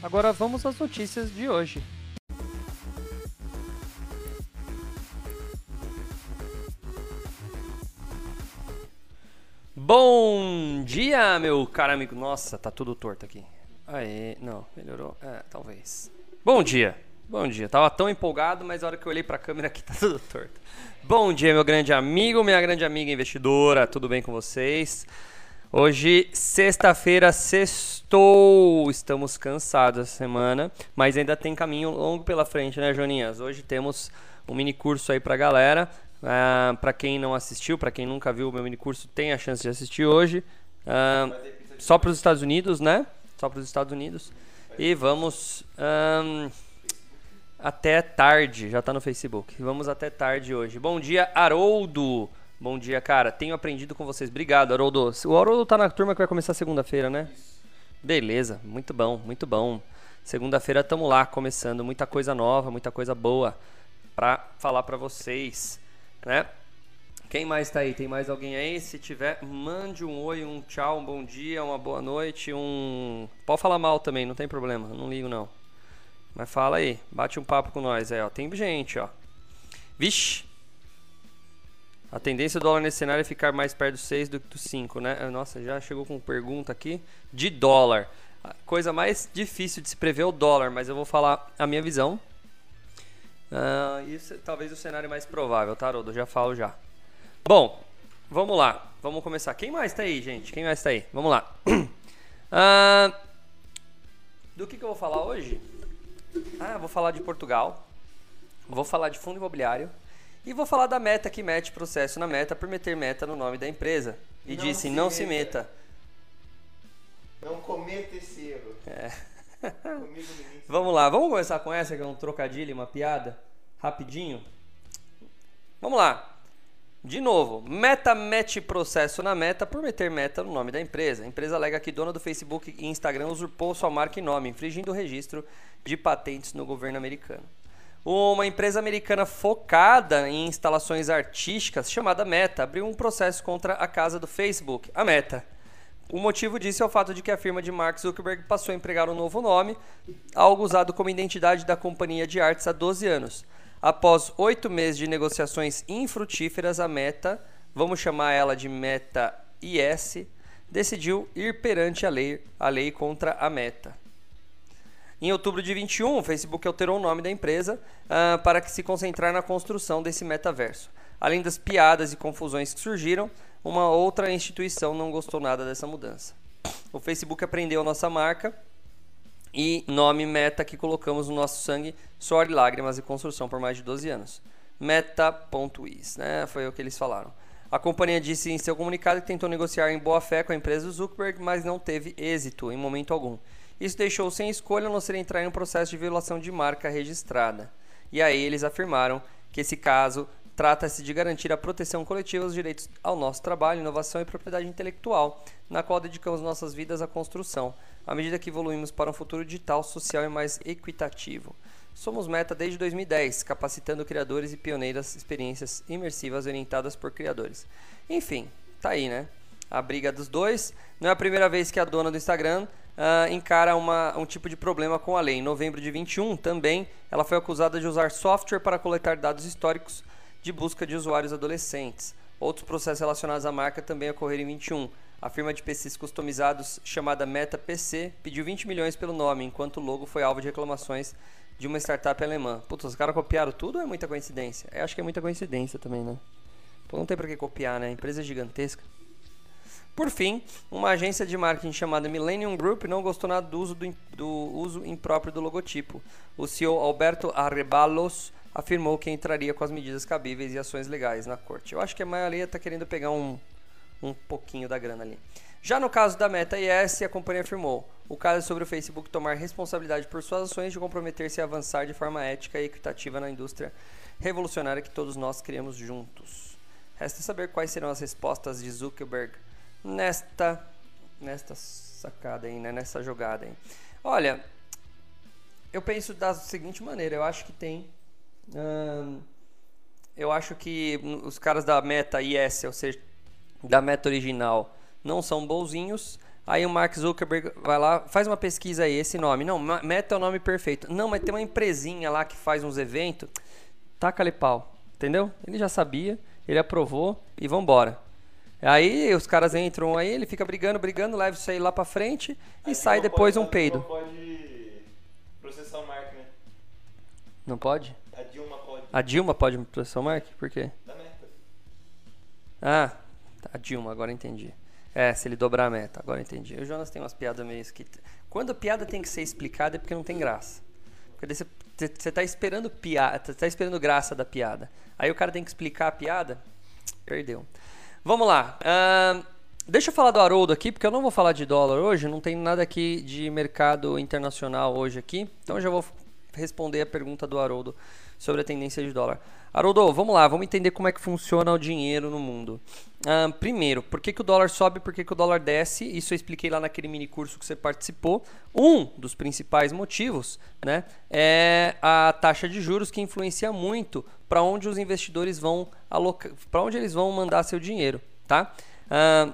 Agora vamos às notícias de hoje. Bom dia, meu caro amigo. Nossa, tá tudo torto aqui. Aê, não, melhorou? É, talvez. Bom dia. Bom dia. Tava tão empolgado, mas a hora que eu olhei pra câmera aqui tá tudo torto. Bom dia, meu grande amigo, minha grande amiga investidora. Tudo bem com vocês? Hoje, sexta-feira, sextou. Estamos cansados essa semana, mas ainda tem caminho longo pela frente, né, Joninhas? Hoje temos um mini curso aí pra galera. Uh, para quem não assistiu, para quem nunca viu o meu mini curso, tem a chance de assistir hoje. Uh, só para os Estados Unidos, né? Só para os Estados Unidos. E vamos um, até tarde. Já está no Facebook. Vamos até tarde hoje. Bom dia, Haroldo. Bom dia, cara. Tenho aprendido com vocês. Obrigado, Haroldo. O Haroldo tá na turma que vai começar segunda-feira, né? Beleza, muito bom, muito bom. Segunda-feira estamos lá começando, muita coisa nova, muita coisa boa para falar para vocês né? Quem mais tá aí? Tem mais alguém aí? Se tiver, mande um oi, um tchau, um bom dia, uma boa noite, um. Pode falar mal também, não tem problema, não ligo não. Mas fala aí, bate um papo com nós aí, ó. Tem gente, ó. Vixe! A tendência do dólar nesse cenário é ficar mais perto do 6 do que do 5, né? Nossa, já chegou com pergunta aqui de dólar. A coisa mais difícil de se prever é o dólar, mas eu vou falar a minha visão Uh, isso talvez o cenário mais provável, tá, Rodo? Já falo já. Bom, vamos lá. Vamos começar. Quem mais tá aí, gente? Quem mais tá aí? Vamos lá. Uh, do que, que eu vou falar hoje? Ah, vou falar de Portugal. Vou falar de fundo imobiliário. E vou falar da meta que mete processo na meta por meter meta no nome da empresa. E não disse, se não meta. se meta. Não cometa esse erro. É. vamos lá, vamos começar com essa que é um trocadilho, uma piada, rapidinho. Vamos lá. De novo, meta mete processo na meta por meter meta no nome da empresa. A empresa alega que dona do Facebook e Instagram usurpou sua marca e nome, infringindo o registro de patentes no governo americano. Uma empresa americana focada em instalações artísticas, chamada Meta, abriu um processo contra a casa do Facebook, a Meta o motivo disso é o fato de que a firma de Mark Zuckerberg passou a empregar um novo nome, algo usado como identidade da companhia de artes há 12 anos. Após oito meses de negociações infrutíferas, a Meta, vamos chamar ela de Meta IS, decidiu ir perante a lei, a lei contra a Meta. Em outubro de 21, o Facebook alterou o nome da empresa uh, para que se concentrar na construção desse metaverso. Além das piadas e confusões que surgiram, uma outra instituição não gostou nada dessa mudança. O Facebook aprendeu a nossa marca e nome Meta que colocamos no nosso sangue, suor, lágrimas e construção por mais de 12 anos. Meta.is, né? Foi o que eles falaram. A companhia disse em seu comunicado que tentou negociar em boa fé com a empresa Zuckerberg, mas não teve êxito em momento algum. Isso deixou sem escolha não ser entrar em um processo de violação de marca registrada. E aí eles afirmaram que esse caso Trata-se de garantir a proteção coletiva dos direitos ao nosso trabalho, inovação e propriedade intelectual, na qual dedicamos nossas vidas à construção, à medida que evoluímos para um futuro digital, social e mais equitativo. Somos Meta desde 2010, capacitando criadores e pioneiras experiências imersivas orientadas por criadores. Enfim, tá aí, né? A briga dos dois. Não é a primeira vez que a dona do Instagram uh, encara uma, um tipo de problema com a lei. Em novembro de 21, também, ela foi acusada de usar software para coletar dados históricos de busca de usuários adolescentes. Outros processos relacionados à marca também ocorreram em 21. A firma de PCs customizados chamada Meta PC pediu 20 milhões pelo nome, enquanto o logo foi alvo de reclamações de uma startup alemã. Putz, os caras copiaram tudo ou é muita coincidência? Eu acho que é muita coincidência também, né? Pô, não tem pra que copiar, né? Empresa é gigantesca. Por fim, uma agência de marketing chamada Millennium Group não gostou nada do uso, do, do uso impróprio do logotipo. O CEO Alberto Arrebalos afirmou que entraria com as medidas cabíveis e ações legais na corte. Eu acho que a maioria está querendo pegar um, um pouquinho da grana ali. Já no caso da Meta IS, a companhia afirmou: O caso é sobre o Facebook tomar responsabilidade por suas ações de comprometer-se a avançar de forma ética e equitativa na indústria revolucionária que todos nós criamos juntos. Resta saber quais serão as respostas de Zuckerberg nesta nesta sacada aí, né? nessa jogada aí. Olha, eu penso da seguinte maneira, eu acho que tem hum, eu acho que os caras da Meta IS, ou seja, da Meta original, não são bonzinhos. Aí o Mark Zuckerberg vai lá, faz uma pesquisa aí, esse nome. Não, Meta é o nome perfeito. Não, mas tem uma empresinha lá que faz uns eventos. Taca-lhe pau, entendeu? Ele já sabia, ele aprovou e vambora. Aí os caras entram aí, ele fica brigando, brigando, leva isso aí lá pra frente e sai depois um peido. Não pode processar o Mark, né? Não pode? A Dilma pode. A Dilma pode processar o Mark? Por quê? Da meta. Ah, a Dilma, agora entendi. É, se ele dobrar a meta, agora entendi. O Jonas tem umas piadas meio que Quando a piada tem que ser explicada é porque não tem graça. Porque você, você tá esperando piada, tá esperando graça da piada. Aí o cara tem que explicar a piada, perdeu. Vamos lá. Uh, deixa eu falar do Haroldo aqui, porque eu não vou falar de dólar hoje, não tem nada aqui de mercado internacional hoje aqui. Então eu já vou responder a pergunta do Haroldo sobre a tendência de dólar. Haroldo, vamos lá, vamos entender como é que funciona o dinheiro no mundo. Uh, primeiro, por que, que o dólar sobe, por que, que o dólar desce? Isso eu expliquei lá naquele mini curso que você participou. Um dos principais motivos né, é a taxa de juros que influencia muito para onde os investidores vão alocar, para onde eles vão mandar seu dinheiro, tá? Uh,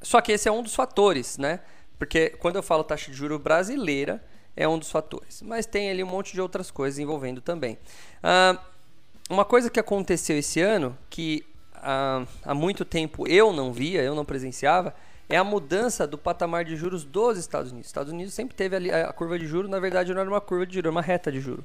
só que esse é um dos fatores, né? Porque quando eu falo taxa de juros brasileira, é um dos fatores. Mas tem ali um monte de outras coisas envolvendo também. Uh, uma coisa que aconteceu esse ano, que uh, há muito tempo eu não via, eu não presenciava, é a mudança do patamar de juros dos Estados Unidos. Os Estados Unidos sempre teve ali a curva de juros, na verdade não era uma curva de juros, era uma reta de juros.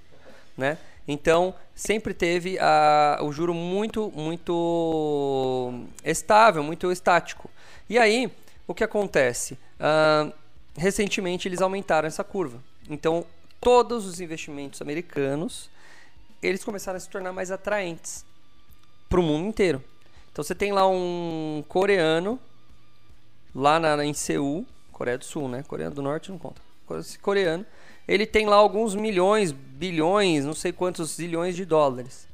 Né? Então, sempre teve a, o juro muito, muito estável, muito estático. E aí, o que acontece? Uh, recentemente, eles aumentaram essa curva. Então, todos os investimentos americanos, eles começaram a se tornar mais atraentes para o mundo inteiro. Então, você tem lá um coreano, lá na, em Seul, Coreia do Sul, né? Coreia do Norte não conta. Esse coreano, ele tem lá alguns milhões, bilhões, não sei quantos zilhões de dólares.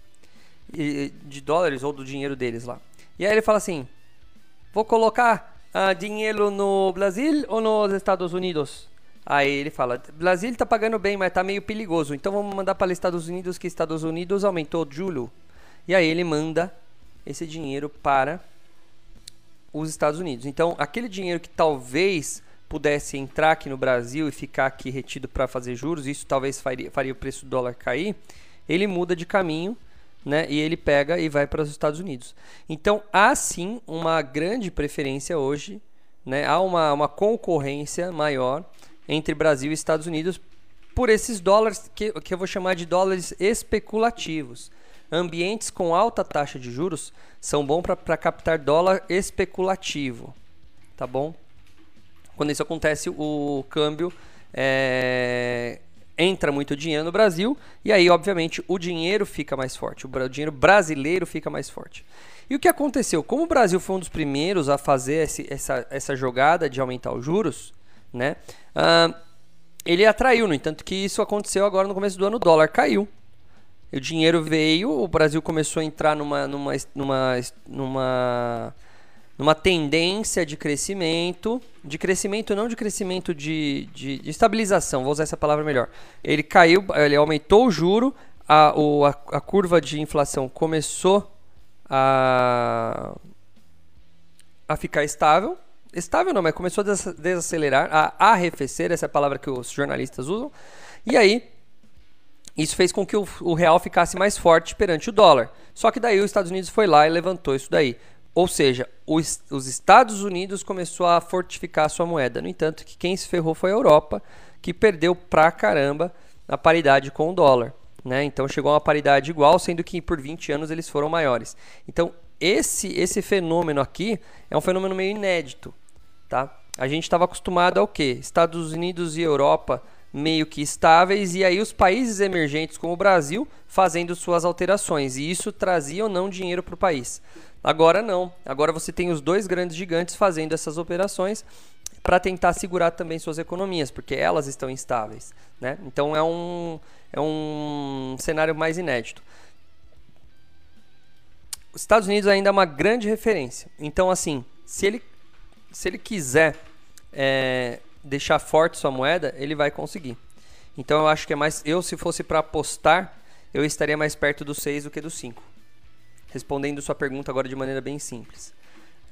De dólares ou do dinheiro deles lá. E aí ele fala assim: vou colocar uh, dinheiro no Brasil ou nos Estados Unidos? Aí ele fala: Brasil está pagando bem, mas está meio perigoso. Então vamos mandar para os Estados Unidos, que Estados Unidos aumentou julho. E aí ele manda esse dinheiro para os Estados Unidos. Então aquele dinheiro que talvez pudesse entrar aqui no Brasil e ficar aqui retido para fazer juros, isso talvez faria, faria o preço do dólar cair. Ele muda de caminho né, e ele pega e vai para os Estados Unidos. Então há sim uma grande preferência hoje, né, há uma, uma concorrência maior entre Brasil e Estados Unidos por esses dólares que, que eu vou chamar de dólares especulativos. Ambientes com alta taxa de juros são bons para captar dólar especulativo, tá bom? Quando isso acontece, o câmbio é, entra muito dinheiro no Brasil e aí, obviamente, o dinheiro fica mais forte, o dinheiro brasileiro fica mais forte. E o que aconteceu? Como o Brasil foi um dos primeiros a fazer esse, essa, essa jogada de aumentar os juros, né? Uh, ele atraiu, no entanto, que isso aconteceu agora no começo do ano, o dólar caiu. O dinheiro veio, o Brasil começou a entrar numa, numa, numa, numa, numa tendência de crescimento, de crescimento não de crescimento de, de, de estabilização, vou usar essa palavra melhor. Ele caiu, ele aumentou o juro, a, o, a, a curva de inflação começou a, a ficar estável, estável não, mas começou a desacelerar, a arrefecer, essa é a palavra que os jornalistas usam. E aí, isso fez com que o, o, real ficasse mais forte perante o dólar. Só que daí os Estados Unidos foi lá e levantou isso daí. Ou seja, os, os Estados Unidos começou a fortificar a sua moeda. No entanto, que quem se ferrou foi a Europa, que perdeu pra caramba a paridade com o dólar. Né? Então chegou a uma paridade igual, sendo que por 20 anos eles foram maiores. Então esse, esse fenômeno aqui é um fenômeno meio inédito. Tá? A gente estava acostumado ao quê? Estados Unidos e Europa meio que estáveis e aí os países emergentes como o Brasil fazendo suas alterações e isso trazia ou não dinheiro para o país. Agora não. Agora você tem os dois grandes gigantes fazendo essas operações para tentar segurar também suas economias, porque elas estão instáveis. Né? Então é um, é um cenário mais inédito. Os Estados Unidos ainda é uma grande referência. Então, assim, se ele, se ele quiser é, deixar forte sua moeda, ele vai conseguir. Então, eu acho que é mais. Eu, se fosse para apostar, eu estaria mais perto do 6 do que do 5. Respondendo sua pergunta agora de maneira bem simples.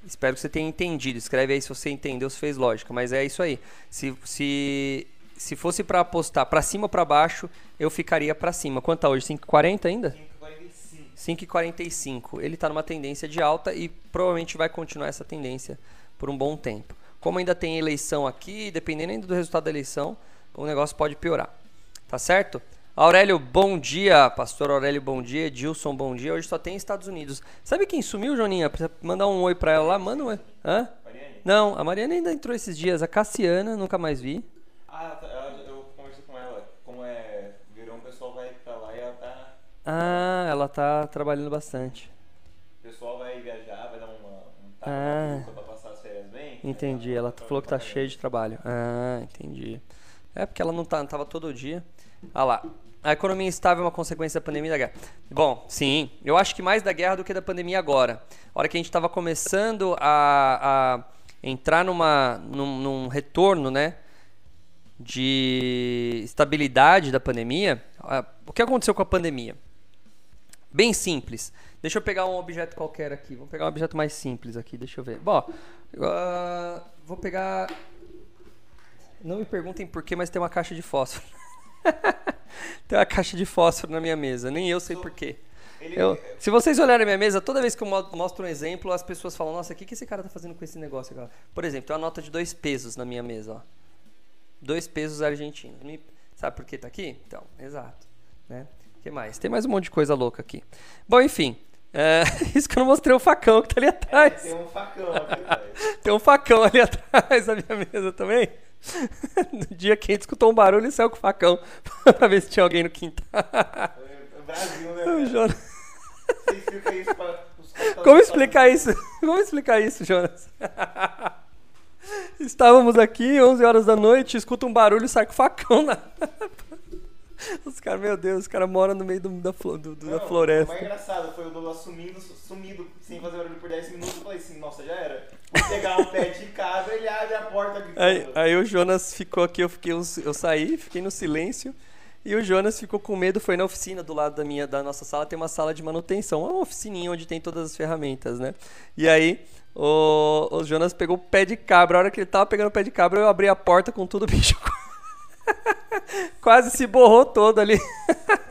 Espero que você tenha entendido. Escreve aí se você entendeu, se fez lógica. Mas é isso aí. Se, se, se fosse para apostar para cima ou para baixo, eu ficaria para cima. Quanto tá hoje? 5,40 ainda? 5,45. Ele está numa tendência de alta e provavelmente vai continuar essa tendência por um bom tempo. Como ainda tem eleição aqui, dependendo ainda do resultado da eleição, o negócio pode piorar. Tá certo? Aurélio, bom dia. Pastor Aurélio, bom dia. Edilson, bom dia. Hoje só tem Estados Unidos. Sabe quem sumiu, Joninha? Precisa mandar um oi pra ela lá? Manda um oi. Hã? Mariane? Não, a Mariana ainda entrou esses dias. A Cassiana, nunca mais vi. Ah, tá, eu conversei com ela. Como é verão, o pessoal vai pra lá e ela tá. Ah, ela tá trabalhando bastante. O pessoal vai viajar, vai dar uma, um tapa Ah. pra passar as férias bem. Entendi. Ela falou que tá cheia de trabalho. Ah, entendi. É porque ela não, tá, não tava todo dia. Ah lá. A economia instável é uma consequência da pandemia e da guerra. Bom, sim. Eu acho que mais da guerra do que da pandemia agora. A hora que a gente estava começando a, a entrar numa, num, num retorno, né? De estabilidade da pandemia. O que aconteceu com a pandemia? Bem simples. Deixa eu pegar um objeto qualquer aqui. Vou pegar um objeto mais simples aqui. Deixa eu ver. Bom, ah, vou pegar. Não me perguntem por quê, mas tem uma caixa de fósforo. tem uma caixa de fósforo na minha mesa. Nem eu sei por quê. Ele, Eu- se vocês olharem a minha mesa, toda vez que eu mo- mostro um exemplo, as pessoas falam: Nossa, o que, que esse cara tá fazendo com esse negócio agora? Por exemplo, tem uma nota de dois pesos na minha mesa. Ó. Dois pesos argentinos. Sabe por que tá aqui? Então, exato. Né? Que mais? Tem mais um monte de coisa louca aqui. Bom, enfim. é, isso que eu não mostrei o facão que tá ali atrás. tem um facão aqui atrás. Tem um facão ali atrás da minha mesa também. No dia que a gente escutou um barulho, ele saiu com o facão pra ver se tinha alguém no quintal. É Brasil, né? O? Jonas- Você explica isso pra Como explicar isso? Como explicar isso, Jonas? Estávamos aqui, 11 horas da noite, escuta um barulho e sai com o facão na... Os caras, meu Deus, os caras moram no meio do- da, flo- do- do- da Não, O mais floresta. engraçado foi o Douglas sumindo, sumido, sem fazer barulho por 10 minutos. Eu falei assim, nossa, já era. Vou pegar um pé de casa, ele abre a porta gritando. Aí, aí o Jonas ficou aqui, eu, fiquei, uns- eu saí, fiquei no silêncio. E o Jonas ficou com medo, foi na oficina do lado da minha, da nossa sala, tem uma sala de manutenção, uma oficininha onde tem todas as ferramentas, né? E aí o, o Jonas pegou o pé de cabra, a hora que ele tava pegando o pé de cabra, eu abri a porta com tudo, o bicho quase se borrou todo ali.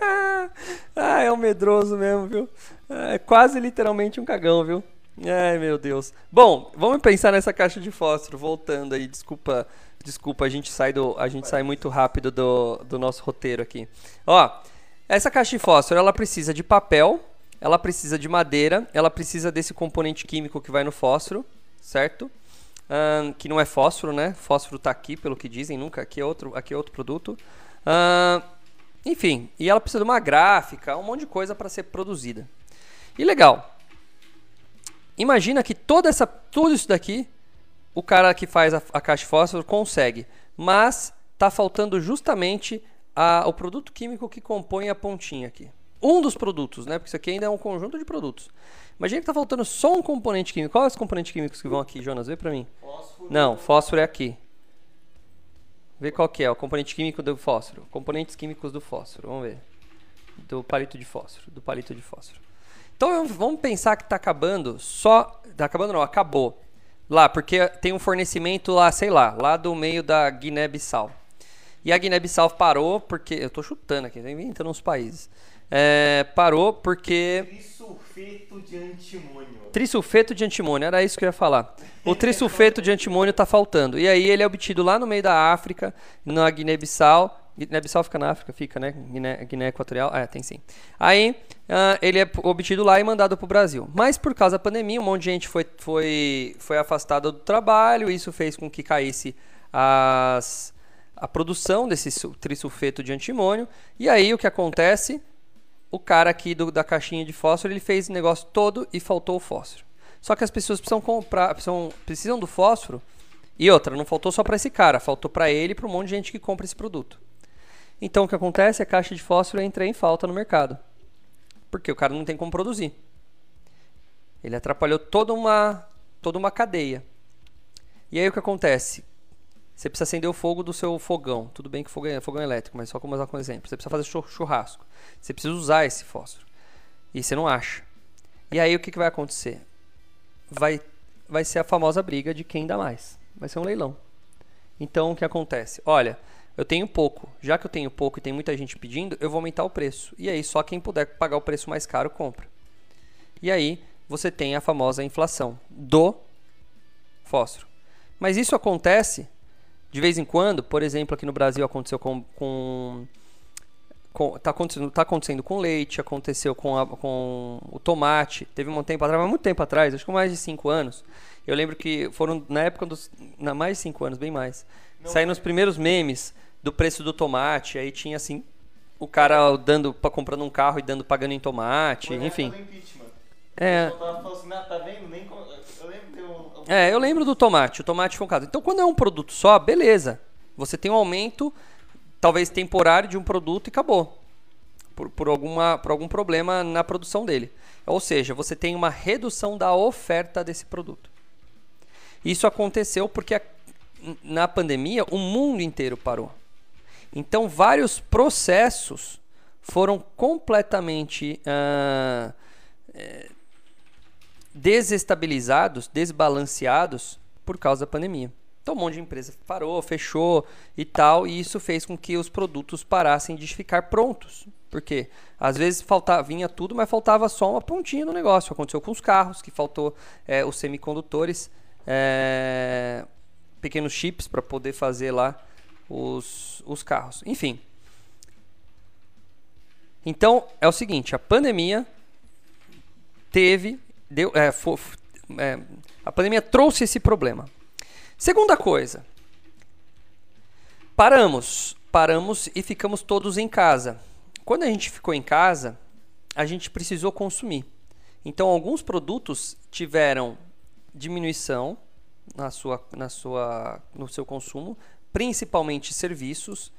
ah, é um medroso mesmo, viu? É quase literalmente um cagão, viu? Ai, meu Deus. Bom, vamos pensar nessa caixa de fósforo, voltando aí, desculpa, desculpa, a gente sai do, a gente sai muito rápido do, do nosso roteiro aqui. Ó, essa caixa de fósforo, ela precisa de papel, ela precisa de madeira, ela precisa desse componente químico que vai no fósforo, certo? Que não é fósforo, né? Fósforo tá aqui, pelo que dizem, nunca. Aqui é outro, aqui é outro produto. Enfim, e ela precisa de uma gráfica, um monte de coisa para ser produzida. E legal. Imagina que toda essa, tudo isso daqui, o cara que faz a, a caixa de fósforo consegue, mas tá faltando justamente a- o produto químico que compõe a pontinha aqui. Um dos produtos, né? Porque isso aqui ainda é um conjunto de produtos. Imagina que tá faltando só um componente químico. Qual é os componentes químicos que vão aqui, Jonas? Vê pra mim. Fósforo. Não, fósforo é aqui. Vê qual que é o componente químico do fósforo. Componentes químicos do fósforo. Vamos ver. Do palito de fósforo. Do palito de fósforo. Então vamos pensar que está acabando só. Tá acabando não, acabou. Lá, porque tem um fornecimento lá, sei lá, lá do meio da Guiné-Bissau. E a Guiné-Bissau parou porque. Eu tô chutando aqui, tô inventando uns países. É, parou porque. Trisulfeto de antimônio. Trisulfeto de antimônio, era isso que eu ia falar. O trisulfeto de antimônio está faltando. E aí ele é obtido lá no meio da África, na Guiné-Bissau. Guiné-Bissau fica na África? Fica, né? Guiné, Guiné Equatorial? Ah, é, tem sim. Aí ah, ele é obtido lá e mandado para o Brasil. Mas por causa da pandemia, um monte de gente foi, foi, foi afastada do trabalho. Isso fez com que caísse as, a produção desse su- trisulfeto de antimônio. E aí o que acontece? O cara aqui do- da caixinha de fósforo, ele fez o negócio todo e faltou o fósforo. Só que as pessoas precisam comprar, precisam, precisam do fósforo E outra, não faltou só para esse cara, faltou para ele e para um monte de gente que compra esse produto. Então o que acontece? A caixa de fósforo entra em falta no mercado. Porque o cara não tem como produzir. Ele atrapalhou toda uma, toda uma cadeia. E aí o que acontece? Você precisa acender o fogo do seu fogão. Tudo bem que fogão é fogão elétrico, mas só como usar como exemplo. Você precisa fazer churrasco. Você precisa usar esse fósforo. E você não acha. E aí o que, que vai acontecer? Vai, vai ser a famosa briga de quem dá mais. Vai ser um leilão. Então o que acontece? Olha, eu tenho pouco. Já que eu tenho pouco e tem muita gente pedindo, eu vou aumentar o preço. E aí só quem puder pagar o preço mais caro compra. E aí você tem a famosa inflação do fósforo. Mas isso acontece de vez em quando, por exemplo, aqui no Brasil aconteceu com. com, com tá, acontecendo, tá acontecendo com leite, aconteceu com, a, com o tomate. Teve um tempo atrás, muito tempo atrás, acho que mais de 5 anos. Eu lembro que foram na época dos. Na, mais de 5 anos, bem mais. Não, Saíram os primeiros memes do preço do tomate. Aí tinha assim. O cara dando, comprando um carro e dando pagando em tomate, enfim. É. Assim, ah, tá vendo? Nem é, eu lembro do tomate. O tomate foi um caso. Então, quando é um produto só, beleza. Você tem um aumento, talvez temporário, de um produto e acabou. Por, por, alguma, por algum problema na produção dele. Ou seja, você tem uma redução da oferta desse produto. Isso aconteceu porque a, na pandemia o mundo inteiro parou. Então, vários processos foram completamente uh, desestabilizados, desbalanceados por causa da pandemia. Então um monte de empresa parou, fechou e tal, e isso fez com que os produtos parassem de ficar prontos. Porque às vezes faltava, vinha tudo, mas faltava só uma pontinha no negócio. Aconteceu com os carros, que faltou é, os semicondutores, é, pequenos chips para poder fazer lá os, os carros. Enfim. Então é o seguinte, a pandemia teve deu, é, é, a pandemia trouxe esse problema. Segunda coisa, paramos, paramos e ficamos todos em casa. Quando a gente ficou em casa, a gente precisou consumir. Então, alguns produtos tiveram diminuição na sua, na sua, no seu consumo, principalmente serviços,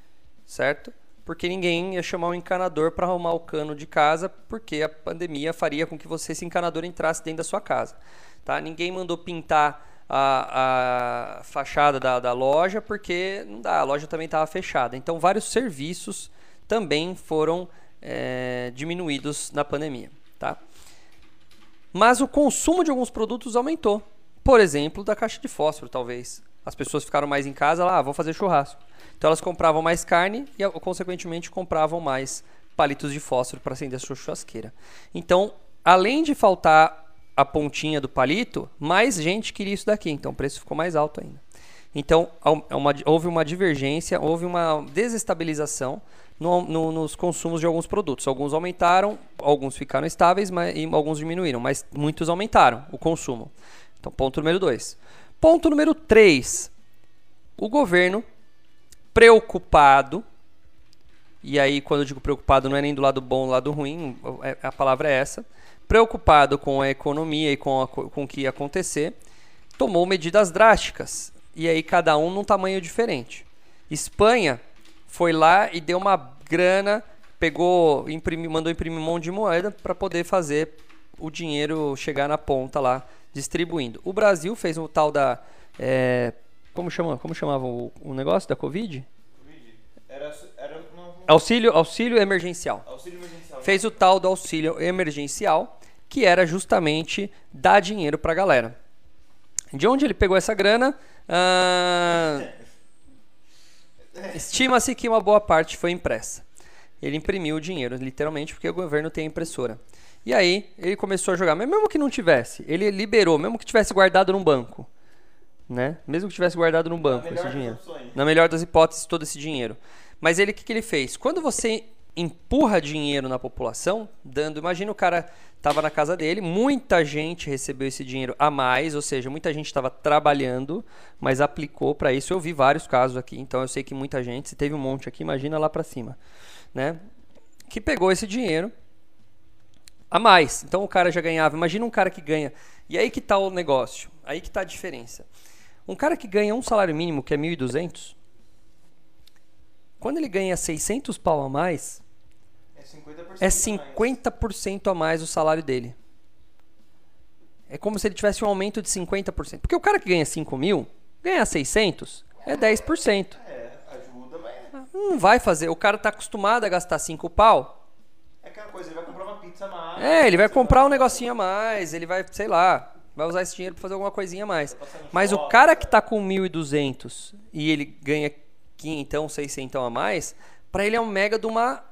certo? Porque ninguém ia chamar um encanador para arrumar o cano de casa, porque a pandemia faria com que você, esse encanador, entrasse dentro da sua casa. Tá? Ninguém mandou pintar a, a fachada da, da loja, porque não dá, a loja também estava fechada. Então, vários serviços também foram é, diminuídos na pandemia. Tá? Mas o consumo de alguns produtos aumentou. Por exemplo, da caixa de fósforo, talvez. As pessoas ficaram mais em casa, lá, ah, vou fazer churrasco. Então elas compravam mais carne e, consequentemente, compravam mais palitos de fósforo para acender a sua churrasqueira. Então, além de faltar a pontinha do palito, mais gente queria isso daqui, então o preço ficou mais alto ainda. Então, é houve uma divergência, houve uma desestabilização no, no, nos consumos de alguns produtos. Alguns aumentaram, alguns ficaram estáveis, mas, e alguns diminuíram, mas muitos aumentaram o consumo. Então, ponto número 2. Ponto número 3. O governo preocupado. E aí, quando eu digo preocupado, não é nem do lado bom, do lado ruim, é, a palavra é essa. Preocupado com a economia e com, a, com o que ia acontecer, tomou medidas drásticas. E aí, cada um num tamanho diferente. Espanha foi lá e deu uma grana, pegou, imprimi, mandou imprimir um monte de moeda para poder fazer o dinheiro chegar na ponta lá, distribuindo. O Brasil fez o tal da é, como, chama, como chamava o, o negócio da Covid? Era, era Auxílio, auxílio emergencial. Auxílio emergencial. Fez o tal do auxílio emergencial, que era justamente dar dinheiro para a galera. De onde ele pegou essa grana? Ah, Estima-se que uma boa parte foi impressa. Ele imprimiu o dinheiro, literalmente, porque o governo tem impressora. E aí, ele começou a jogar. Mas mesmo que não tivesse, ele liberou, mesmo que tivesse guardado num banco né? Mesmo que tivesse guardado no banco esse dinheiro. Na melhor das hipóteses, todo esse dinheiro. Mas ele, o que, que ele fez? Quando você empurra dinheiro na população, dando, imagina o cara estava na casa dele, muita gente recebeu esse dinheiro a mais, ou seja, muita gente estava trabalhando, mas aplicou para isso. Eu vi vários casos aqui, então eu sei que muita gente, se teve um monte aqui, imagina lá para cima, né? Que pegou esse dinheiro a mais. Então o cara já ganhava. Imagina um cara que ganha. E aí que está o negócio. Aí que está a diferença. Um cara que ganha um salário mínimo, que é 1.200, quando ele ganha 600 pau a mais, É 50%. é a mais. 50% a mais o salário dele. É como se ele tivesse um aumento de 50%. Porque o cara que ganha 5 mil, ganhar 600, é 10%. É, ajuda, mas Não vai fazer. O cara tá acostumado a gastar 5 pau. Aquela coisa, ele vai comprar uma pizza a mais. É, ele vai comprar um negocinho a mais, ele vai, sei lá, vai usar esse dinheiro pra fazer alguma coisinha a mais. No Mas o cara que tá com 1.200 e ele ganha 500, 600 a mais, pra ele é um mega de uma,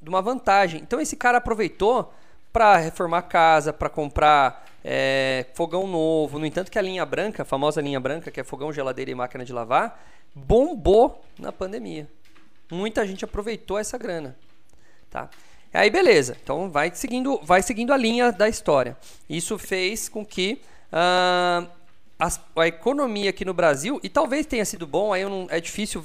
de uma vantagem. Então esse cara aproveitou pra reformar a casa, pra comprar é, fogão novo. No entanto que a linha branca, a famosa linha branca, que é fogão, geladeira e máquina de lavar, bombou na pandemia. Muita gente aproveitou essa grana, tá? Aí beleza, então vai seguindo, vai seguindo a linha da história. Isso fez com que ah, as- a economia aqui no Brasil, e talvez tenha sido bom, aí não- é difícil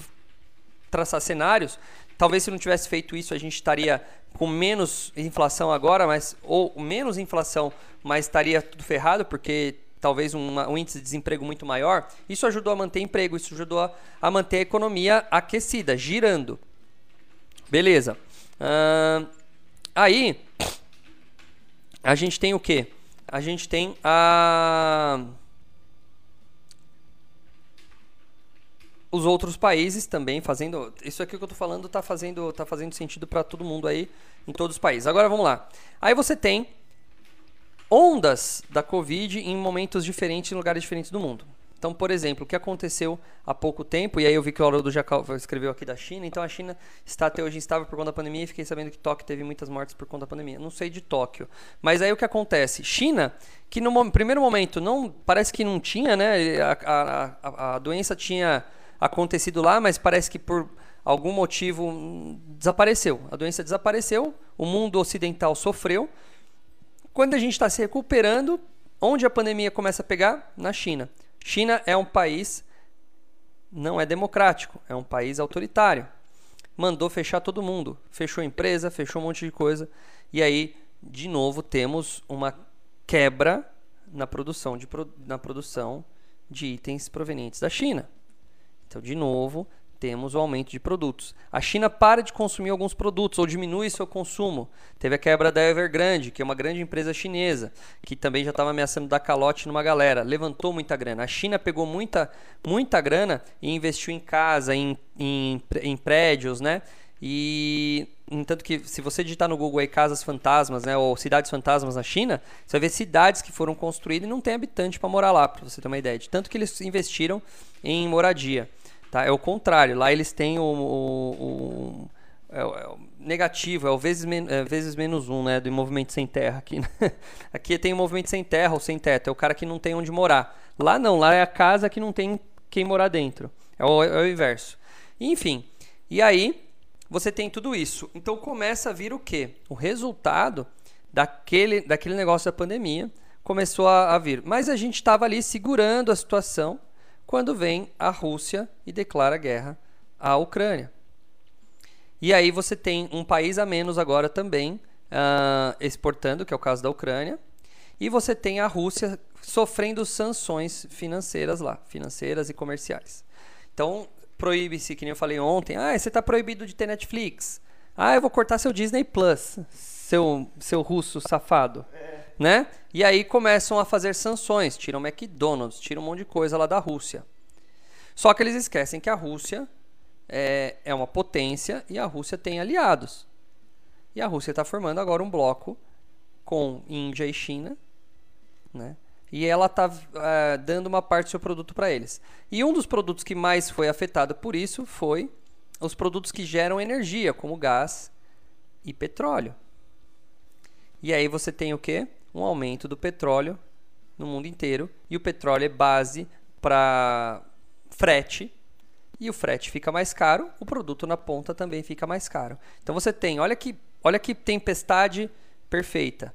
traçar cenários. Talvez se não tivesse feito isso a gente estaria com menos inflação agora, mas ou menos inflação, mas estaria tudo ferrado porque talvez uma- um índice de desemprego muito maior. Isso ajudou a manter emprego, isso ajudou a, a manter a economia aquecida, girando. Beleza. Ahn, aí a gente tem o que? A gente tem a os outros países também fazendo. Isso aqui que eu tô falando tá fazendo, tá fazendo sentido para todo mundo aí, em todos os países. Agora vamos lá. Aí você tem ondas da Covid em momentos diferentes, em lugares diferentes do mundo. Então, por exemplo, o que aconteceu há pouco tempo, e aí eu vi que o Haroldo já escreveu aqui da China, então a China está até hoje instável por conta da pandemia e fiquei sabendo que Tóquio teve muitas mortes por conta da pandemia. Não sei de Tóquio. Mas aí o que acontece? China, que no primeiro momento não parece que não tinha, né? A, a, a, a doença tinha acontecido lá, mas parece que por algum motivo hum, desapareceu. A doença desapareceu, o mundo ocidental sofreu. Quando a gente está se recuperando, onde a pandemia começa a pegar? Na China. China é um país não é democrático, é um país autoritário. Mandou fechar todo mundo, fechou empresa, fechou um monte de coisa. E aí, de novo, temos uma quebra na produção de, na produção de itens provenientes da China. Então, de novo, temos o aumento de produtos. A China para de consumir alguns produtos ou diminui seu consumo. Teve a quebra da Evergrande, que é uma grande empresa chinesa, que também já estava ameaçando dar calote numa galera. Levantou muita grana. A China pegou muita, muita grana e investiu em casa, em, em, em prédios, né? E, entanto que se você digitar no Google aí casas fantasmas, né, ou cidades fantasmas na China, você vai ver cidades que foram construídas e não tem habitante para morar lá, para você ter uma ideia. De tanto que eles investiram em moradia. Tá? É o contrário, lá eles têm o, o- o- é o- é o negativo, é o vezes, men- é vezes menos um, né, do movimento sem terra aqui. né? Aqui tem o movimento sem terra ou sem teto, é o cara que não tem onde morar. Lá não, lá é a casa que não tem quem morar dentro. É o, é o inverso. Enfim, e aí você tem tudo isso. Então começa a vir o quê? O resultado daquele, daquele negócio da pandemia começou a, a vir. Mas a gente estava ali segurando a situação quando vem a Rússia e declara guerra à Ucrânia. E aí você tem um país a menos agora também ah, exportando, que é o caso da Ucrânia. E você tem a Rússia sofrendo sanções financeiras lá, financeiras e comerciais. Então, proíbe-se, que nem eu falei ontem, ah, você está proibido de ter Netflix. Ah, eu vou cortar seu Disney Plus, seu, seu russo safado. Né? E aí começam a fazer sanções, tiram McDonald's, tiram um monte de coisa lá da Rússia. Só que eles esquecem que a Rússia é, é uma potência e a Rússia tem aliados. E a Rússia está formando agora um bloco com Índia e China, né? E ela está dando uma parte do seu produto para eles. E um dos produtos que mais foi afetado por isso foi os produtos que geram energia, como gás e petróleo. E aí você tem o que? Um aumento do petróleo no mundo inteiro. E o petróleo é base para frete. E o frete fica mais caro, o produto na ponta também fica mais caro. Então você tem, olha que, olha que tempestade perfeita.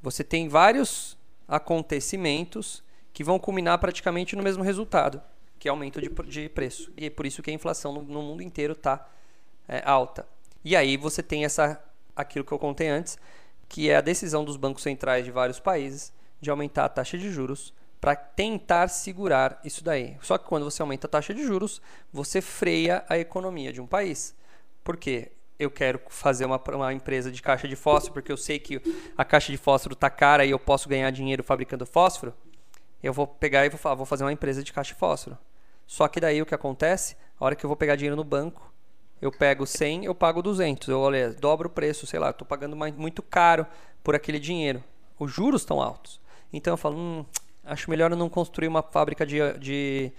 Você tem vários acontecimentos que vão culminar praticamente no mesmo resultado, que é aumento de, de preço. E é por isso que a inflação no, no mundo inteiro está é, alta. E aí você tem essa, aquilo que eu contei antes, que é a decisão dos bancos centrais de vários países de aumentar a taxa de juros para tentar segurar isso daí. Só que quando você aumenta a taxa de juros, você freia a economia de um país. Por quê? Eu quero fazer uma, uma empresa de caixa de fósforo porque eu sei que a caixa de fósforo está cara e eu posso ganhar dinheiro fabricando fósforo. Eu vou pegar e vou falar, vou fazer uma empresa de caixa de fósforo. Só que daí o que acontece? A hora que eu vou pegar dinheiro no banco, eu pego 100, eu pago 200. Eu olha, dobro o preço, sei lá, estou pagando mais, muito caro por aquele dinheiro. Os juros estão altos. Então eu falo, hum, acho melhor eu não construir uma fábrica de, de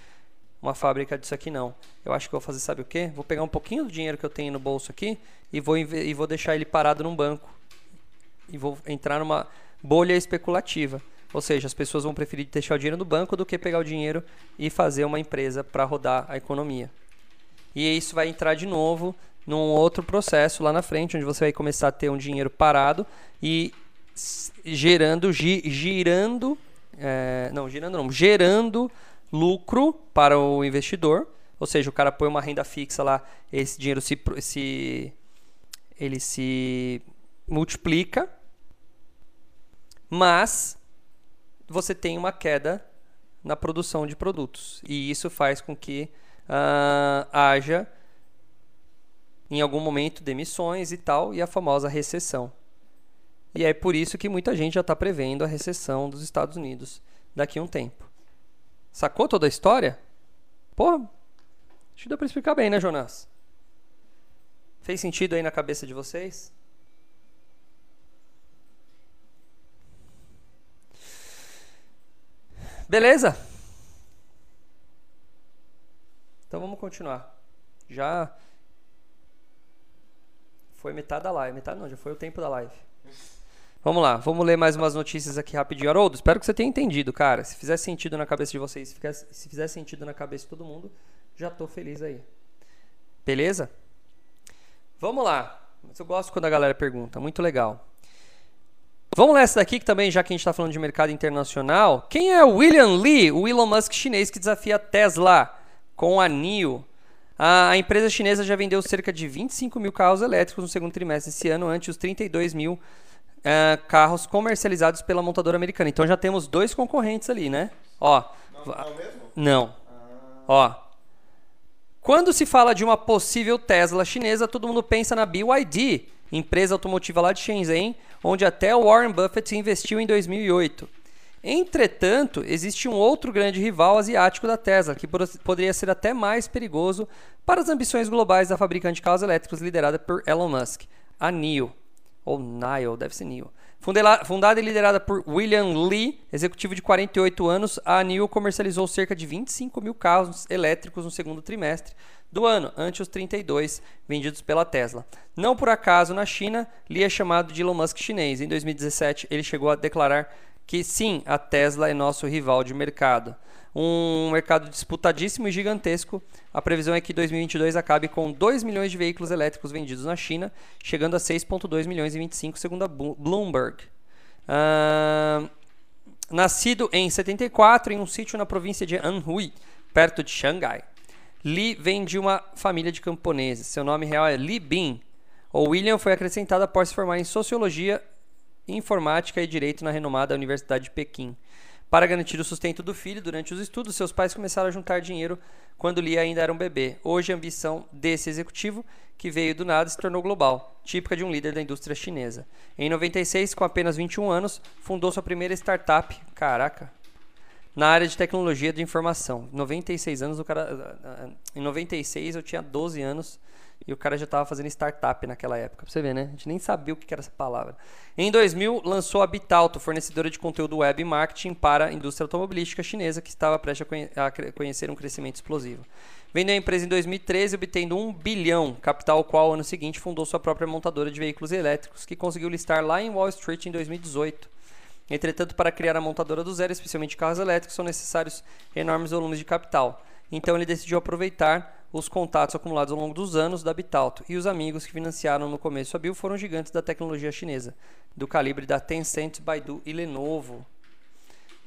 uma fábrica disso aqui não. Eu acho que vou fazer, sabe o quê? Vou pegar um pouquinho do dinheiro que eu tenho no bolso aqui e vou, e vou deixar ele parado num banco. E vou entrar numa bolha especulativa. Ou seja, as pessoas vão preferir deixar o dinheiro no banco do que pegar o dinheiro e fazer uma empresa para rodar a economia. E isso vai entrar de novo num outro processo lá na frente, onde você vai começar a ter um dinheiro parado e gerando, gi, girando é, não, girando não, gerando lucro para o investidor. Ou seja, o cara põe uma renda fixa lá, esse dinheiro se, se ele se multiplica, mas você tem uma queda na produção de produtos. E isso faz com que uh, haja, em algum momento, demissões e tal, e a famosa recessão. E é por isso que muita gente já está prevendo a recessão dos Estados Unidos daqui a um tempo. Sacou toda a história? Pô, acho que deu para explicar bem, né, Jonas? Fez sentido aí na cabeça de vocês? Beleza? Então vamos continuar. Já foi metade da live. Metade não, já foi o tempo da live. Vamos lá, vamos ler mais umas notícias aqui rapidinho. Haroldo, espero que você tenha entendido, cara. Se fizer sentido na cabeça de vocês, se fizer sentido na cabeça de todo mundo, já tô feliz aí. Beleza? Vamos lá. Eu gosto quando a galera pergunta, muito legal. Vamos nessa daqui que também, já que a gente está falando de mercado internacional, quem é William Li, o Elon Musk chinês que desafia a Tesla com a NIO? A empresa chinesa já vendeu cerca de 25 mil carros elétricos no segundo trimestre desse ano, antes os 32 mil uh, carros comercializados pela montadora americana. Então já temos dois concorrentes ali, né? Ó. Não, não, mesmo? não. Ah. Ó. Quando se fala de uma possível Tesla chinesa, todo mundo pensa na BYD, empresa automotiva lá de Shenzhen, onde até Warren Buffett investiu em 2008. Entretanto, existe um outro grande rival asiático da Tesla, que poderia ser até mais perigoso para as ambições globais da fabricante de carros elétricos liderada por Elon Musk, a NIO ou Nile, deve ser NIO. Fundada e liderada por William Lee, executivo de 48 anos, a NIO comercializou cerca de 25 mil carros elétricos no segundo trimestre do ano, ante os 32 vendidos pela Tesla. Não por acaso, na China, Lee é chamado de Elon Musk chinês. Em 2017, ele chegou a declarar que sim, a Tesla é nosso rival de mercado um mercado disputadíssimo e gigantesco. A previsão é que 2022 acabe com 2 milhões de veículos elétricos vendidos na China, chegando a 6,2 milhões e 25, segundo a Bloomberg. Uh, nascido em 74 em um sítio na província de Anhui, perto de Xangai. Li vem de uma família de camponeses. Seu nome real é Li Bin. O William foi acrescentado após se formar em Sociologia, Informática e Direito na renomada Universidade de Pequim. Para garantir o sustento do filho durante os estudos, seus pais começaram a juntar dinheiro quando Lee ainda era um bebê. Hoje, a ambição desse executivo, que veio do nada, se tornou global, típica de um líder da indústria chinesa. Em 96, com apenas 21 anos, fundou sua primeira startup, caraca, na área de tecnologia de informação. 96 anos, o cara, em 96 eu tinha 12 anos e o cara já estava fazendo startup naquela época. Pra você ver, né? A gente nem sabia o que era essa palavra. Em 2000, lançou a Bitalto, fornecedora de conteúdo web e marketing para a indústria automobilística chinesa, que estava prestes a conhecer um crescimento explosivo. Vendeu a empresa em 2013, obtendo 1 bilhão, capital qual, ano seguinte, fundou sua própria montadora de veículos elétricos, que conseguiu listar lá em Wall Street em 2018. Entretanto, para criar a montadora do zero, especialmente carros elétricos, são necessários enormes volumes de capital. Então ele decidiu aproveitar os contatos acumulados ao longo dos anos da Bitalto e os amigos que financiaram no começo a Bill foram gigantes da tecnologia chinesa, do calibre da Tencent, Baidu e Lenovo.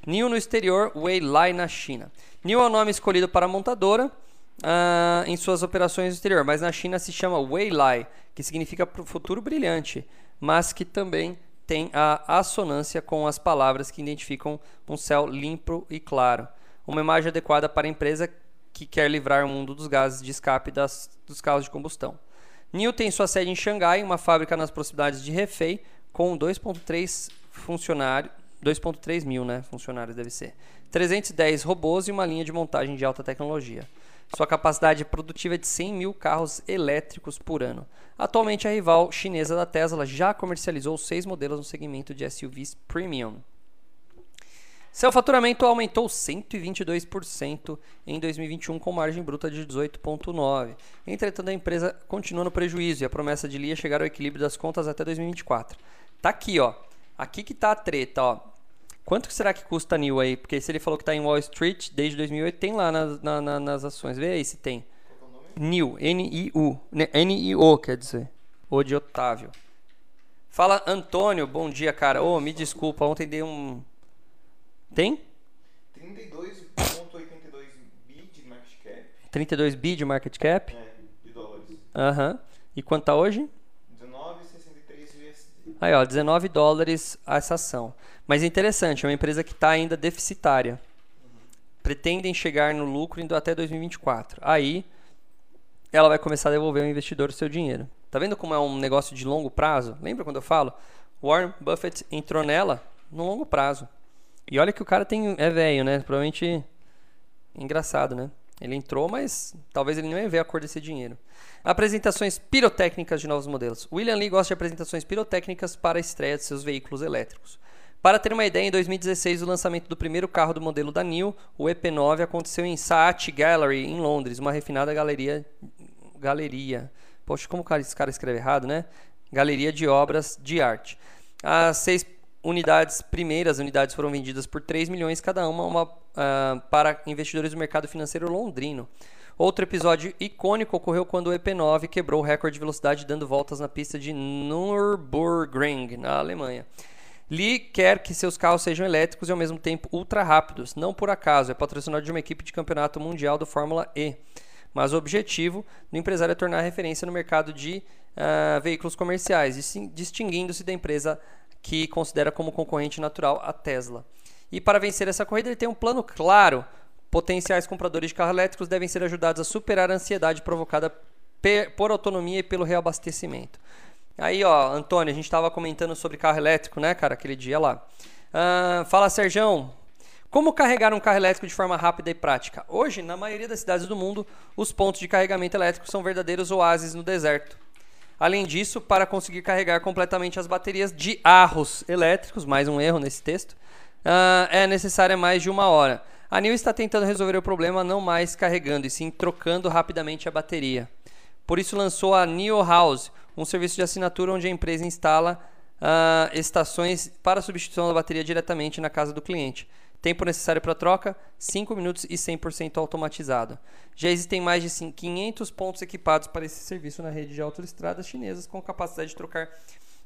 NIO no exterior, Weilai na China. NIO é o nome escolhido para a montadora uh, em suas operações no exterior, mas na China se chama Weilai, que significa futuro brilhante, mas que também tem a assonância com as palavras que identificam um céu limpo e claro. Uma imagem adequada para a empresa que quer livrar o mundo dos gases de escape das, dos carros de combustão. NIO tem sua sede em Xangai, uma fábrica nas proximidades de Hefei, com 2.3 funcionários, 2.3 mil né, funcionários deve ser, 310 robôs e uma linha de montagem de alta tecnologia. Sua capacidade produtiva é de 100 mil carros elétricos por ano. Atualmente, a rival chinesa da Tesla já comercializou seis modelos no segmento de SUVs premium. Seu faturamento aumentou 122% em 2021 com margem bruta de 18,9%. Entretanto, a empresa continua no prejuízo e a promessa de Lia é chegar ao equilíbrio das contas até 2024. Tá aqui, ó. Aqui que tá a treta, ó. Quanto será que custa a New aí? Porque se ele falou que tá em Wall Street desde 2008, tem lá nas, na, na, nas ações. Vê aí se tem. New, N-I-U. N-I-O, quer dizer. O de Otávio. Fala, Antônio. Bom dia, cara. Ô, oh, me desculpa, ontem dei um tem? 32,82 bi de market cap. 32 bi de market cap? É, de dólares. Aham. Uhum. E quanto tá hoje? 19,63 USD. Aí, ó, 19 dólares essa ação. Mas é interessante, é uma empresa que está ainda deficitária. Uhum. Pretendem chegar no lucro indo até 2024. Aí ela vai começar a devolver ao investidor o seu dinheiro. Tá vendo como é um negócio de longo prazo? Lembra quando eu falo? Warren Buffett entrou nela no longo prazo. E olha que o cara tem é velho, né? Provavelmente engraçado, né? Ele entrou, mas talvez ele não ia ver a cor desse dinheiro. Apresentações pirotécnicas de novos modelos. William Lee gosta de apresentações pirotécnicas para a estreia de seus veículos elétricos. Para ter uma ideia, em 2016, o lançamento do primeiro carro do modelo da NIO, o EP9, aconteceu em Saatchi Gallery, em Londres, uma refinada galeria. Galeria. Poxa, como esse cara escreve errado, né? Galeria de obras de arte. As seis unidades primeiras unidades foram vendidas por 3 milhões cada uma, uma uh, para investidores do mercado financeiro londrino. Outro episódio icônico ocorreu quando o EP9 quebrou o recorde de velocidade dando voltas na pista de Nürburgring, na Alemanha. Lee quer que seus carros sejam elétricos e ao mesmo tempo ultra rápidos. Não por acaso, é patrocinador de uma equipe de campeonato mundial do Fórmula E. Mas o objetivo do empresário é tornar referência no mercado de uh, veículos comerciais, distinguindo-se da empresa que considera como concorrente natural a Tesla. E para vencer essa corrida, ele tem um plano claro. Potenciais compradores de carros elétricos devem ser ajudados a superar a ansiedade provocada por autonomia e pelo reabastecimento. Aí, ó, Antônio, a gente estava comentando sobre carro elétrico, né, cara, aquele dia lá. Uh, fala, Serjão, como carregar um carro elétrico de forma rápida e prática? Hoje, na maioria das cidades do mundo, os pontos de carregamento elétrico são verdadeiros oásis no deserto. Além disso, para conseguir carregar completamente as baterias de arros elétricos, mais um erro nesse texto, uh, é necessária mais de uma hora. A NIO está tentando resolver o problema não mais carregando, e sim trocando rapidamente a bateria. Por isso lançou a NIO House, um serviço de assinatura onde a empresa instala uh, estações para substituição da bateria diretamente na casa do cliente. Tempo necessário para troca: 5 minutos e 100% automatizado. Já existem mais de 500 pontos equipados para esse serviço na rede de autoestradas chinesas com capacidade de trocar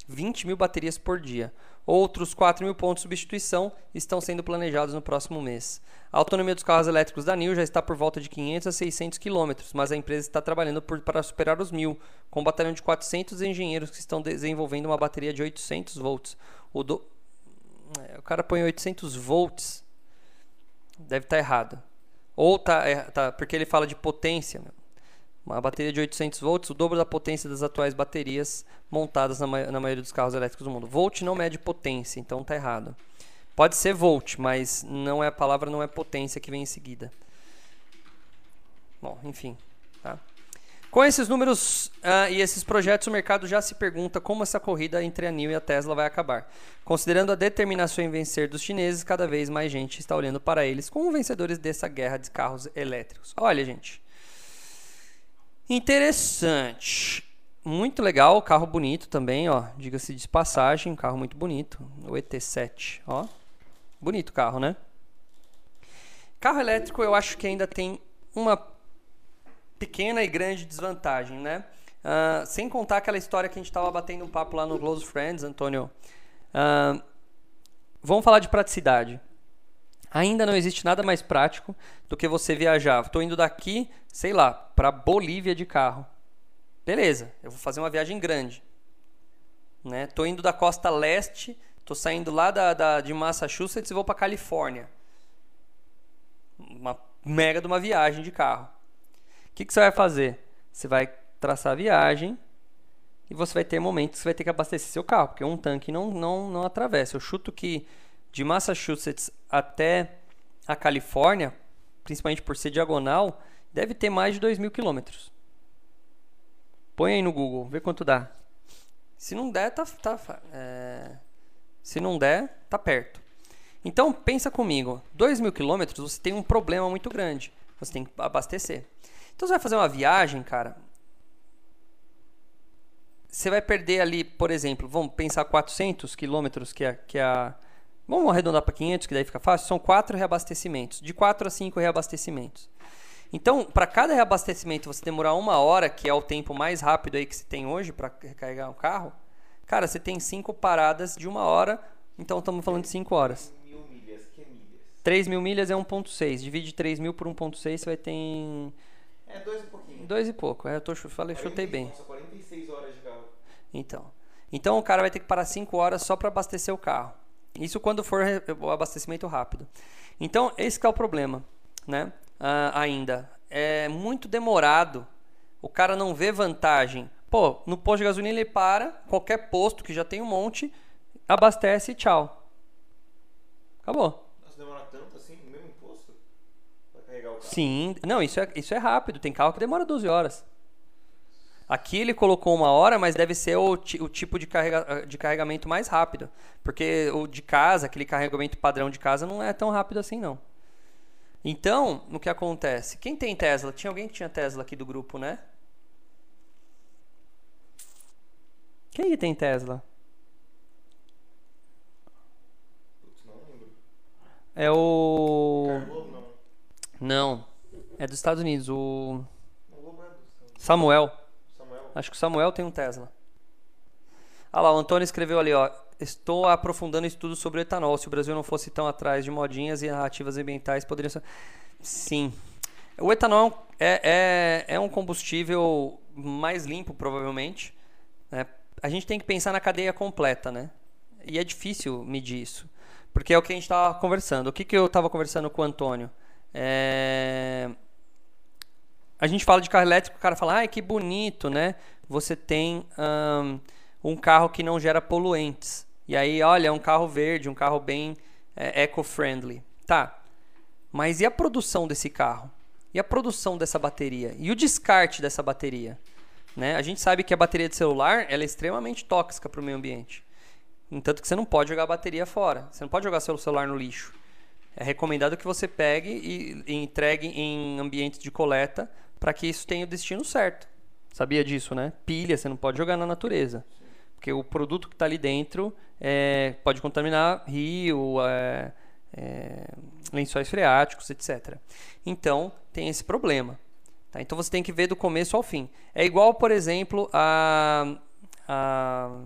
20 mil baterias por dia. Outros 4 mil pontos de substituição estão sendo planejados no próximo mês. A autonomia dos carros elétricos da NIO já está por volta de 500 a 600 km, mas a empresa está trabalhando por, para superar os mil, com um batalhão de 400 engenheiros que estão desenvolvendo uma bateria de 800 volts. O, do... É, o cara põe 800 volts Deve estar tá errado. Ou tá, é, tá, porque ele fala de potência. Uma bateria de 800 volts, o dobro da potência das atuais baterias montadas na, na maioria dos carros elétricos do mundo. Volt não mede potência, então tá errado. Pode ser volt, mas não é a palavra não é potência que vem em seguida. Bom, enfim? Com esses números uh, e esses projetos, o mercado já se pergunta como essa corrida entre a NIO e a Tesla vai acabar. Considerando a determinação em vencer dos chineses, cada vez mais gente está olhando para eles como vencedores dessa guerra de carros elétricos. Olha, gente. Interessante. Muito legal, carro bonito também, ó. Diga-se de passagem, um carro muito bonito. O ET7, ó. Bonito carro, né? Carro elétrico eu acho que ainda tem uma pequena e grande desvantagem, né? Uh, sem contar aquela história que a gente estava batendo um papo lá no Close Friends, Antônio. Uh, vamos falar de praticidade. Ainda não existe nada mais prático do que você viajar. Estou indo daqui, sei lá, para Bolívia de carro. Beleza, eu vou fazer uma viagem grande. Né? Indo da costa leste, tô saindo lá da, da de Massachusetts e vou para Califórnia. Uma mega de uma viagem de carro. O que, que você vai fazer? Você vai traçar a viagem e você vai ter momentos que você vai ter que abastecer seu carro, porque um tanque não, não, não atravessa. Eu chuto que de Massachusetts até a Califórnia, principalmente por ser diagonal, deve ter mais de 2 mil quilômetros. Põe aí no Google, vê quanto dá. Se não der, tá, tá é... se não der, tá perto. Então pensa comigo, 2 mil quilômetros você tem um problema muito grande. Você tem que abastecer. Então você vai fazer uma viagem, cara. Você vai perder ali, por exemplo, vamos pensar 400 quilômetros que é, que é a Vamos arredondar para 500, que daí fica fácil. São quatro reabastecimentos, de 4 a 5 reabastecimentos. Então, para cada reabastecimento você demorar uma hora, que é o tempo mais rápido aí que se tem hoje para recarregar um carro, cara, você tem cinco paradas de uma hora, então estamos falando de 5 horas. Mil milhas, que milhas? 3 mil milhas é 1.6. Divide 3 mil por 1.6, você vai ter. É dois e pouquinho. Dois e pouco. É, eu tô, falei, chutei bem. Nossa, 46 horas de carro. Então. Então o cara vai ter que parar 5 horas só para abastecer o carro. Isso quando for o abastecimento rápido. Então, esse é o problema, né? Ah, ainda. É muito demorado. O cara não vê vantagem. Pô, no posto de gasolina ele para, qualquer posto que já tem um monte, abastece e tchau. Acabou. Nossa, demora tanto assim, no mesmo posto? Pra carregar o carro? Sim. Não, isso é, isso é rápido. Tem carro que demora 12 horas. Aqui ele colocou uma hora, mas deve ser o, o tipo de, carrega, de carregamento mais rápido. Porque o de casa, aquele carregamento padrão de casa, não é tão rápido assim, não. Então, o que acontece? Quem tem Tesla? Tinha alguém que tinha Tesla aqui do grupo, né? Quem tem Tesla? É o. não. É dos Estados Unidos. O. Samuel. Samuel. Acho que o Samuel tem um Tesla. Ah lá, o Antônio escreveu ali, ó. Estou aprofundando estudos sobre o etanol. Se o Brasil não fosse tão atrás de modinhas e narrativas ambientais, poderiam ser. Sim. O etanol é, é, é um combustível mais limpo, provavelmente. Né? A gente tem que pensar na cadeia completa, né? E é difícil medir isso. Porque é o que a gente estava conversando. O que, que eu estava conversando com o Antônio? É... A gente fala de carro elétrico, o cara fala, ai, que bonito, né? Você tem um, um carro que não gera poluentes. E aí, olha, é um carro verde, um carro bem é, eco-friendly. Tá, mas e a produção desse carro? E a produção dessa bateria? E o descarte dessa bateria? Né? A gente sabe que a bateria de celular ela é extremamente tóxica para o meio ambiente. Entanto que você não pode jogar a bateria fora. Você não pode jogar seu celular no lixo. É recomendado que você pegue e, e entregue em ambientes de coleta para que isso tenha o destino certo. Sabia disso, né? Pilha, você não pode jogar na natureza. Porque o produto que está ali dentro é, pode contaminar rio, é, é, lençóis freáticos, etc. Então, tem esse problema. Tá? Então, você tem que ver do começo ao fim. É igual, por exemplo, a, a,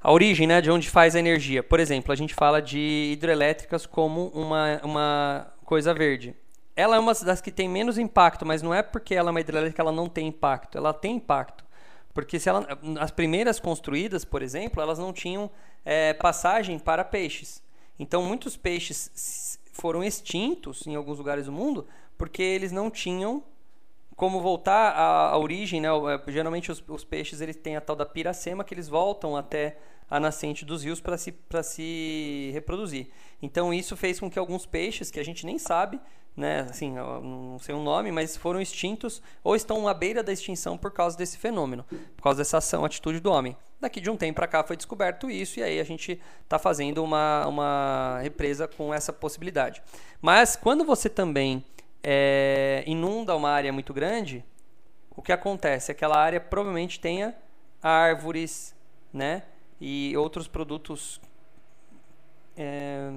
a origem né, de onde faz a energia. Por exemplo, a gente fala de hidrelétricas como uma, uma coisa verde. Ela é uma das que tem menos impacto, mas não é porque ela é uma hidrelétrica que ela não tem impacto. Ela tem impacto. Porque se ela, as primeiras construídas, por exemplo, elas não tinham é, passagem para peixes. Então, muitos peixes foram extintos em alguns lugares do mundo porque eles não tinham como voltar à, à origem. Né? É, geralmente, os, os, peixes eles têm a tal da piracema que eles voltam até a nascente dos rios para se, se reproduzir. Então, isso fez com que alguns peixes, que a gente nem sabe, né, assim, não sei o nome, mas foram extintos ou estão à beira da extinção por causa desse fenômeno, por causa dessa ação, atitude do homem. Daqui de um tempo para cá foi descoberto isso e aí a gente está fazendo uma, uma represa com essa possibilidade. Mas quando você também é, inunda uma área muito grande, o que acontece? Aquela área provavelmente tenha árvores, né, e outros produtos é,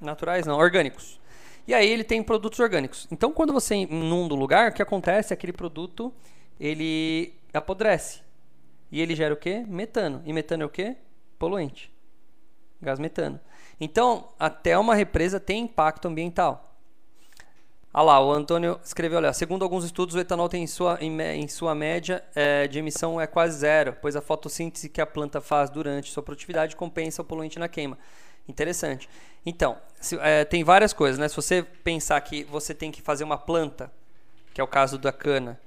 naturais, não, orgânicos. E aí ele tem produtos orgânicos. Então quando você inunda o lugar, o que acontece? Aquele produto ele apodrece. E ele gera o quê? Metano. E metano é o quê? Poluente. Gás metano. Então, até uma represa tem impacto ambiental. Ah lá, o Antônio escreveu, olha, segundo alguns estudos, o etanol tem em sua, em, em sua média é, de emissão é quase zero, pois a fotossíntese que a planta faz durante sua produtividade compensa o poluente na queima. Interessante. Então, se, é, tem várias coisas, né? Se você pensar que você tem que fazer uma planta, que é o caso da cana,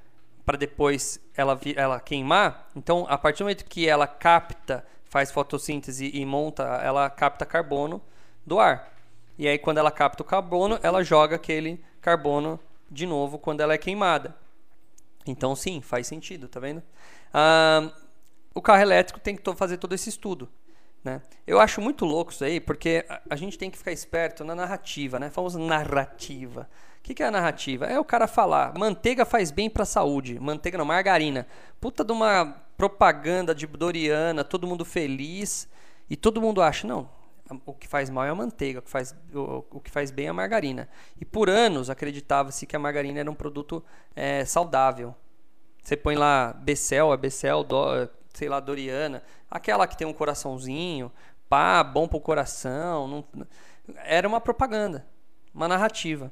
para depois ela, ela queimar, então a partir do momento que ela capta, faz fotossíntese e monta, ela capta carbono do ar. E aí quando ela capta o carbono, ela joga aquele carbono de novo quando ela é queimada. Então, sim, faz sentido, tá vendo? Ah, o carro elétrico tem que fazer todo esse estudo. Né? Eu acho muito louco isso aí, porque a, gente tem que ficar esperto na narrativa, né? Famosa narrativa. O que, que é a narrativa? É o cara falar, manteiga faz bem para a saúde. Manteiga não, margarina. Puta de uma propaganda de Doriana, todo mundo feliz. E todo mundo acha, não, o que faz mal é a manteiga, o que faz, o, o que faz bem é a margarina. E por anos acreditava-se que a margarina era um produto é, saudável. Você põe lá Becel, a Becel, do, sei lá, Doriana, aquela que tem um coraçãozinho, pá, bom pro coração. Não, era uma propaganda, uma narrativa.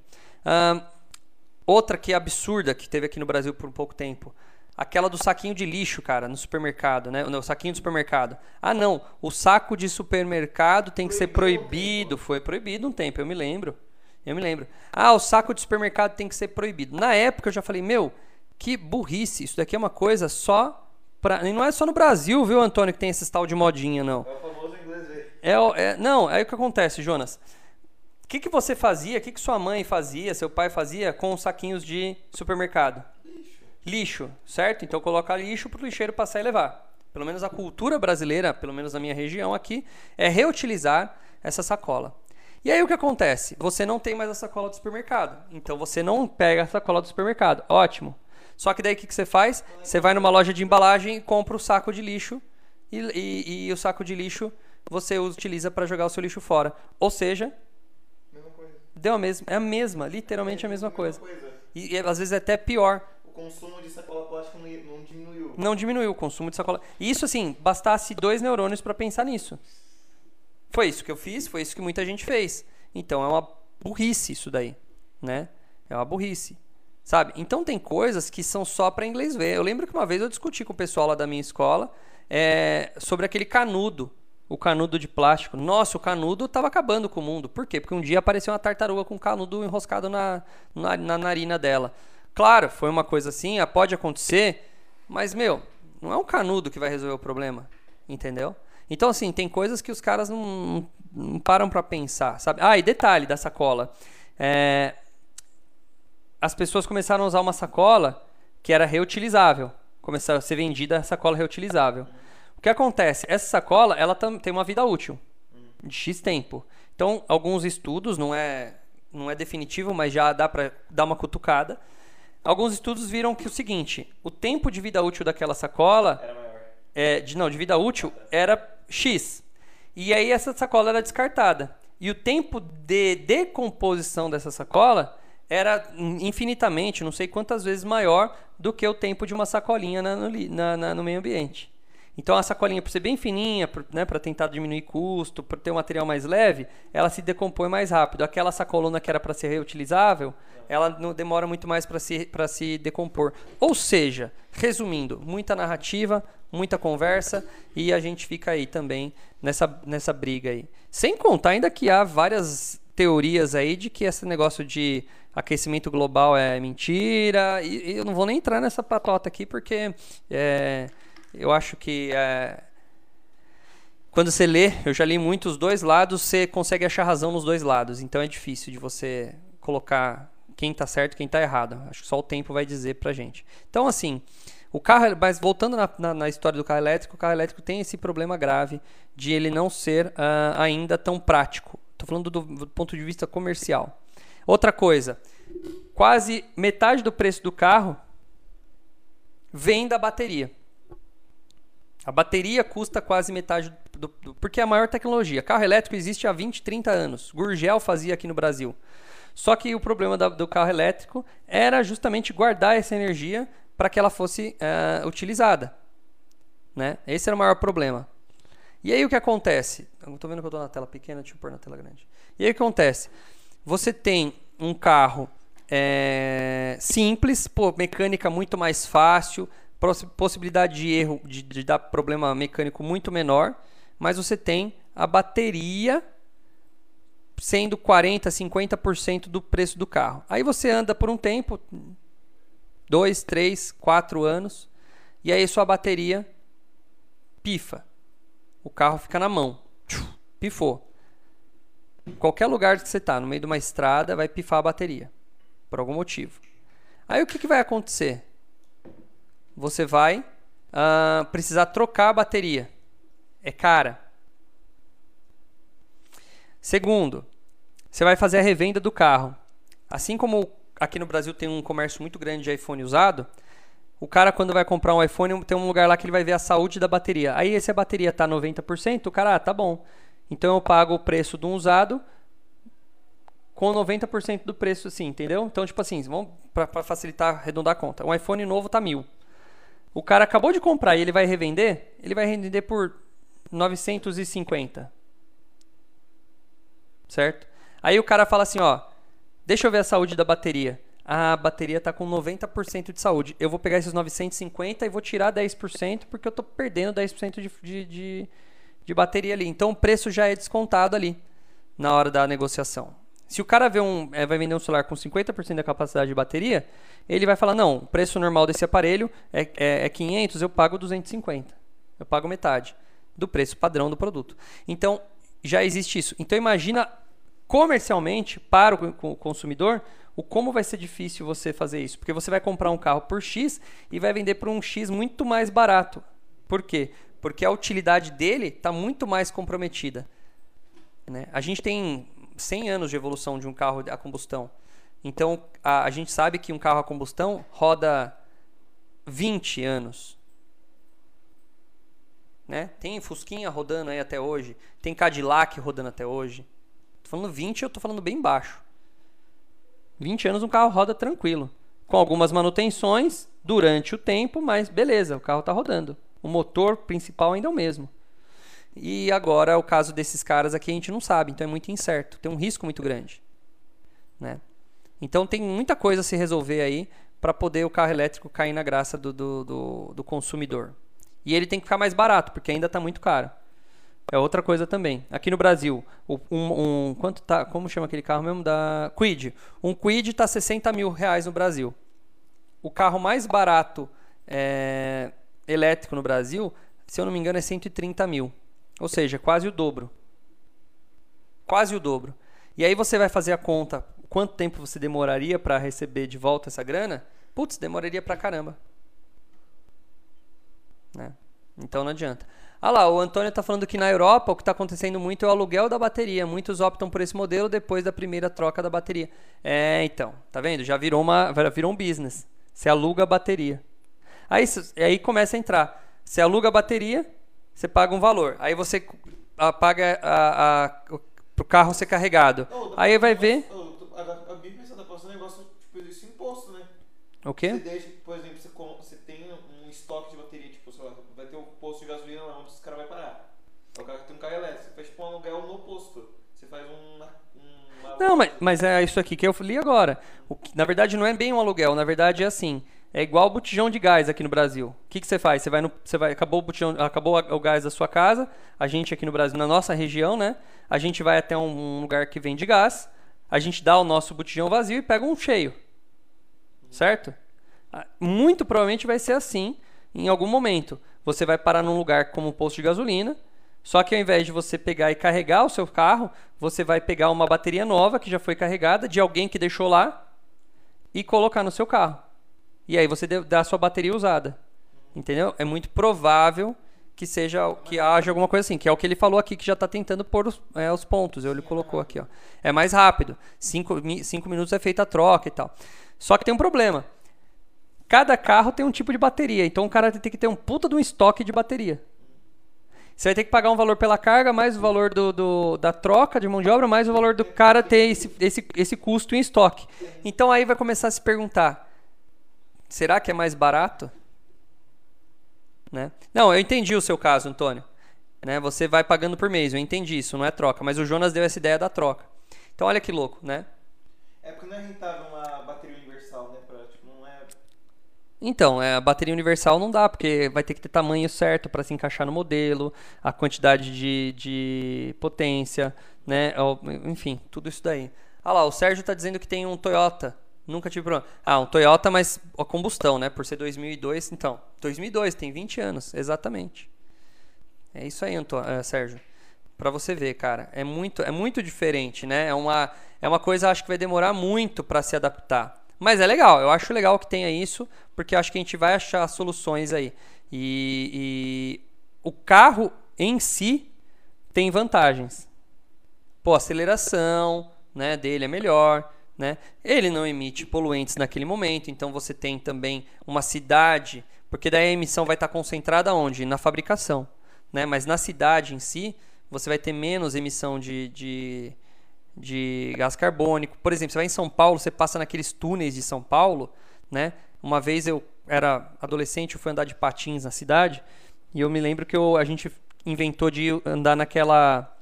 outra que é absurda, que teve aqui no Brasil por um pouco tempo. Aquela do saquinho de lixo, cara, no supermercado, né? O saquinho de supermercado. Ah, não. O saco de supermercado tem que ser proibido. Foi proibido um tempo, eu me lembro. Eu me lembro. Ah, o saco de supermercado tem que ser proibido. Na época eu já falei, meu, que burrice. Isso daqui é uma coisa só pra. E não é só no Brasil, viu, Antônio, que tem esse tal de modinha, não. É o famoso inglês ver. É, é, não, aí o que acontece, Jonas? O que, que você fazia, o que, que sua mãe fazia, seu pai fazia com os saquinhos de supermercado? lixo, certo? Então coloca lixo para o lixeiro passar e levar. Pelo menos a cultura brasileira, pelo menos na minha região aqui, é reutilizar essa sacola. E aí o que acontece? Você não tem mais a sacola do supermercado. Então você não pega a sacola do supermercado. Ótimo. Só que daí o que, que você faz? Você vai numa loja de embalagem e compra o saco de lixo. E, e, e o saco de lixo você utiliza para jogar o seu lixo fora. Ou seja, deu a mesma, é a mesma, literalmente a mesma coisa. E, e às vezes é até pior consumo de sacola plástica não diminuiu. Não diminuiu o consumo de sacola. Isso assim, bastasse dois neurônios para pensar nisso. Foi isso que eu fiz, foi isso que muita gente fez. Então é uma burrice isso daí, né? É uma burrice. Sabe? Então tem coisas que são só para inglês ver. Eu lembro que uma vez eu discuti com o pessoal lá da minha escola é, sobre aquele canudo, o canudo de plástico. Nossa, o canudo estava acabando com o mundo. Por quê? Porque um dia apareceu uma tartaruga com um canudo enroscado na, na, na narina dela. Claro, foi uma coisa assim, ah, pode acontecer, mas, meu, não é um canudo que vai resolver o problema, entendeu? Então, assim, tem coisas que os caras não, não param para pensar, sabe? Ah, e detalhe da sacola. É, as pessoas começaram a usar uma sacola que era reutilizável. Começou a ser vendida a sacola reutilizável. O que acontece? Essa sacola, ela tem uma vida útil de X tempo. Então, alguns estudos, não é, não é definitivo, mas já dá para dar uma cutucada Alguns estudos viram que o seguinte, o tempo de vida útil daquela sacola, é, de, não, de vida útil era X. E aí essa sacola era descartada. E o tempo de decomposição dessa sacola era infinitamente, não sei quantas vezes maior do que o tempo de uma sacolinha na, no, na, na, no meio ambiente. Então a sacolinha, por ser bem fininha, para né, tentar diminuir custo, para ter um material mais leve, ela se decompõe mais rápido. Aquela sacolona que era para ser reutilizável, ela não demora muito mais para se, se decompor. Ou seja, resumindo, muita narrativa, muita conversa e a gente fica aí também nessa, nessa briga aí. Sem contar ainda que há várias teorias aí de que esse negócio de aquecimento global é mentira. E, e eu não vou nem entrar nessa patota aqui porque é, eu acho que é, quando você lê, eu já li muito os dois lados, você consegue achar razão nos dois lados. Então é difícil de você colocar quem está certo e quem está errado. Acho que só o tempo vai dizer pra gente. Então, assim, o carro, mas voltando na, na, na, história do carro elétrico, o carro elétrico tem esse problema grave de ele não ser uh, ainda tão prático. Estou falando do, do, ponto de vista comercial. Outra coisa, quase metade do preço do carro vem da bateria. A bateria custa quase metade do, do, porque é a maior tecnologia. Carro elétrico existe há 20, 30 anos. Gurgel fazia aqui no Brasil. Só que o problema da, do carro elétrico era justamente guardar essa energia para que ela fosse uh, utilizada. Né? Esse era o maior problema. E aí o que acontece? Estou vendo que eu estou na tela pequena, deixa eu pôr na tela grande. E aí o que acontece? Você tem um carro é, simples, pô, mecânica muito mais fácil, possibilidade de erro, de, de dar problema mecânico muito menor, mas você tem a bateria sendo 40, 50% do preço do carro. Aí você anda por um tempo, dois, três, quatro anos, e aí sua bateria pifa. O carro fica na mão. Pifou. Qualquer lugar que você está, no meio de uma estrada, vai pifar a bateria. Por algum motivo. Aí o que, que vai acontecer? Você vai uh, precisar trocar a bateria. É cara. Segundo, você vai fazer a revenda do carro. Assim como aqui no Brasil tem um comércio muito grande de iPhone usado, o cara quando vai comprar um iPhone tem um lugar lá que ele vai ver a saúde da bateria. Aí se a bateria está 90%, o cara, ah, tá bom. Então eu pago o preço de um usado com 90% do preço, assim, entendeu? Então, tipo assim, vamos para facilitar, arredondar a conta. Um iPhone novo tá mil. O cara acabou de comprar e ele vai revender, ele vai revender por 950 certo? Aí o cara fala assim, ó, deixa eu ver a saúde da bateria. a bateria está com 90% de saúde. Eu vou pegar esses 950 e vou tirar 10% porque eu estou perdendo 10% de, de, de, de bateria ali. Então o preço já é descontado ali na hora da negociação. Se o cara vê um, é, vai vender um celular com 50% da capacidade de bateria, ele vai falar: não, o preço normal desse aparelho é, é, é 500, eu pago 250. Eu pago metade do preço padrão do produto. Então já existe isso. Então imagina comercialmente para o consumidor o como vai ser difícil você fazer isso, porque você vai comprar um carro por X e vai vender por um X muito mais barato. Por quê? Porque a utilidade dele está muito mais comprometida. Né? A gente tem 100 anos de evolução de um carro a combustão. Então, a, a gente sabe que um carro a combustão roda 20 anos. Né? Tem Fusquinha rodando aí até hoje, tem Cadillac rodando até hoje. Tô falando 20, eu tô falando bem baixo. 20 anos um carro roda tranquilo. Com algumas manutenções durante o tempo, mas beleza, o carro está rodando. O motor principal ainda é o mesmo. E agora, o caso desses caras aqui, a gente não sabe, então é muito incerto. Tem um risco muito grande. Né? Então tem muita coisa a se resolver aí para poder o carro elétrico cair na graça do, do, do, do consumidor. E ele tem que ficar mais barato, porque ainda está muito caro. É outra coisa também. Aqui no Brasil, um, um, quanto tá, como chama aquele carro mesmo? Da Quid. Um Quid está 60 mil reais no Brasil. O carro mais barato é, elétrico no Brasil, se eu não me engano, é 130 mil. Ou seja, quase o dobro. Quase o dobro. E aí você vai fazer a conta, quanto tempo você demoraria para receber de volta essa grana? Putz, demoraria pra caramba. Né? Então não adianta. Ah lá, o Antônio está falando que na Europa o que está acontecendo muito é o aluguel da bateria. Muitos optam por esse modelo depois da primeira troca da bateria. É, então, tá vendo? Já virou, uma, virou um business. Você aluga a bateria. Aí, aí começa a entrar. Você aluga a bateria, você paga um valor. Aí você paga a, a, o carro ser carregado. Oh, aí vai ver. Oh, a, Bíblia está passando um negócio tipo isso imposto, né? O quê? Você deixa, por exemplo, você, você tem um estoque de bateria posto de gasolina lá onde os caras vai parar. O cara tem um carro elétrico, você faz tipo um aluguel no posto. Você faz um. um não, mas, mas é isso aqui que eu li agora. O na verdade, não é bem um aluguel, na verdade é assim. É igual botijão de gás aqui no Brasil. O que, você faz? Você vai no, vai, acabou o botijão, acabou o gás da sua casa. A gente aqui no Brasil, na nossa região, né? A gente vai até um, um lugar que vende gás. A gente dá o nosso botijão vazio e pega um cheio, certo? Ah, muito provavelmente vai ser assim em algum momento você vai parar num lugar como um posto de gasolina. Só que ao invés de você pegar e carregar o seu carro, você vai pegar uma bateria nova que já foi carregada de alguém que deixou lá e colocar no seu carro. E aí você dá a sua bateria usada. Entendeu? É muito provável que seja que haja alguma coisa assim, que é o que ele falou aqui, que já está tentando pôr os, é, os pontos. Ele colocou aqui, ó. É mais rápido. Cinco, cinco minutos é feita a troca e tal. Só que tem um problema. Cada carro tem um tipo de bateria, então o cara tem que ter um puta de um estoque de bateria. Você vai ter que pagar um valor pela carga, mais o valor do, do, da troca de mão de obra, mais o valor do cara ter esse, esse, esse custo em estoque. Então aí vai começar a se perguntar: será que é mais barato? Né? Não, eu entendi o seu caso, Antônio. Né? Você vai pagando por mês, eu entendi isso, não é troca. Mas o Jonas deu essa ideia da troca. Então olha que louco, né? É porque não é rentável uma bateria Então, é, a bateria universal não dá, porque vai ter que ter tamanho certo para se encaixar no modelo, a quantidade de, de potência, né? Enfim, tudo isso daí. Ah lá, o Sérgio está dizendo que tem um Toyota. Nunca tive problema. Ah, um Toyota, mas a combustão, né? Por ser 2002, então. 2002, tem 20 anos, exatamente. É isso aí, Antônio, uh, Sérgio. Para você ver, cara, é muito, é muito diferente, né? É uma, é uma coisa, acho que vai demorar muito para se adaptar. Mas é legal, eu acho legal que tenha isso, porque acho que a gente vai achar soluções aí. E, e o carro em si tem vantagens. Pô, aceleração né, dele é melhor. Né? Ele não emite poluentes naquele momento, então você tem também uma cidade, porque daí a emissão vai estar concentrada onde? Na fabricação. Né? Mas na cidade em si, você vai ter menos emissão de, de, de gás carbônico. Por exemplo, você vai em São Paulo, você passa naqueles túneis de São Paulo, né? Uma vez eu era adolescente, eu fui andar de patins na cidade, e eu me lembro que eu, a gente inventou de andar naquela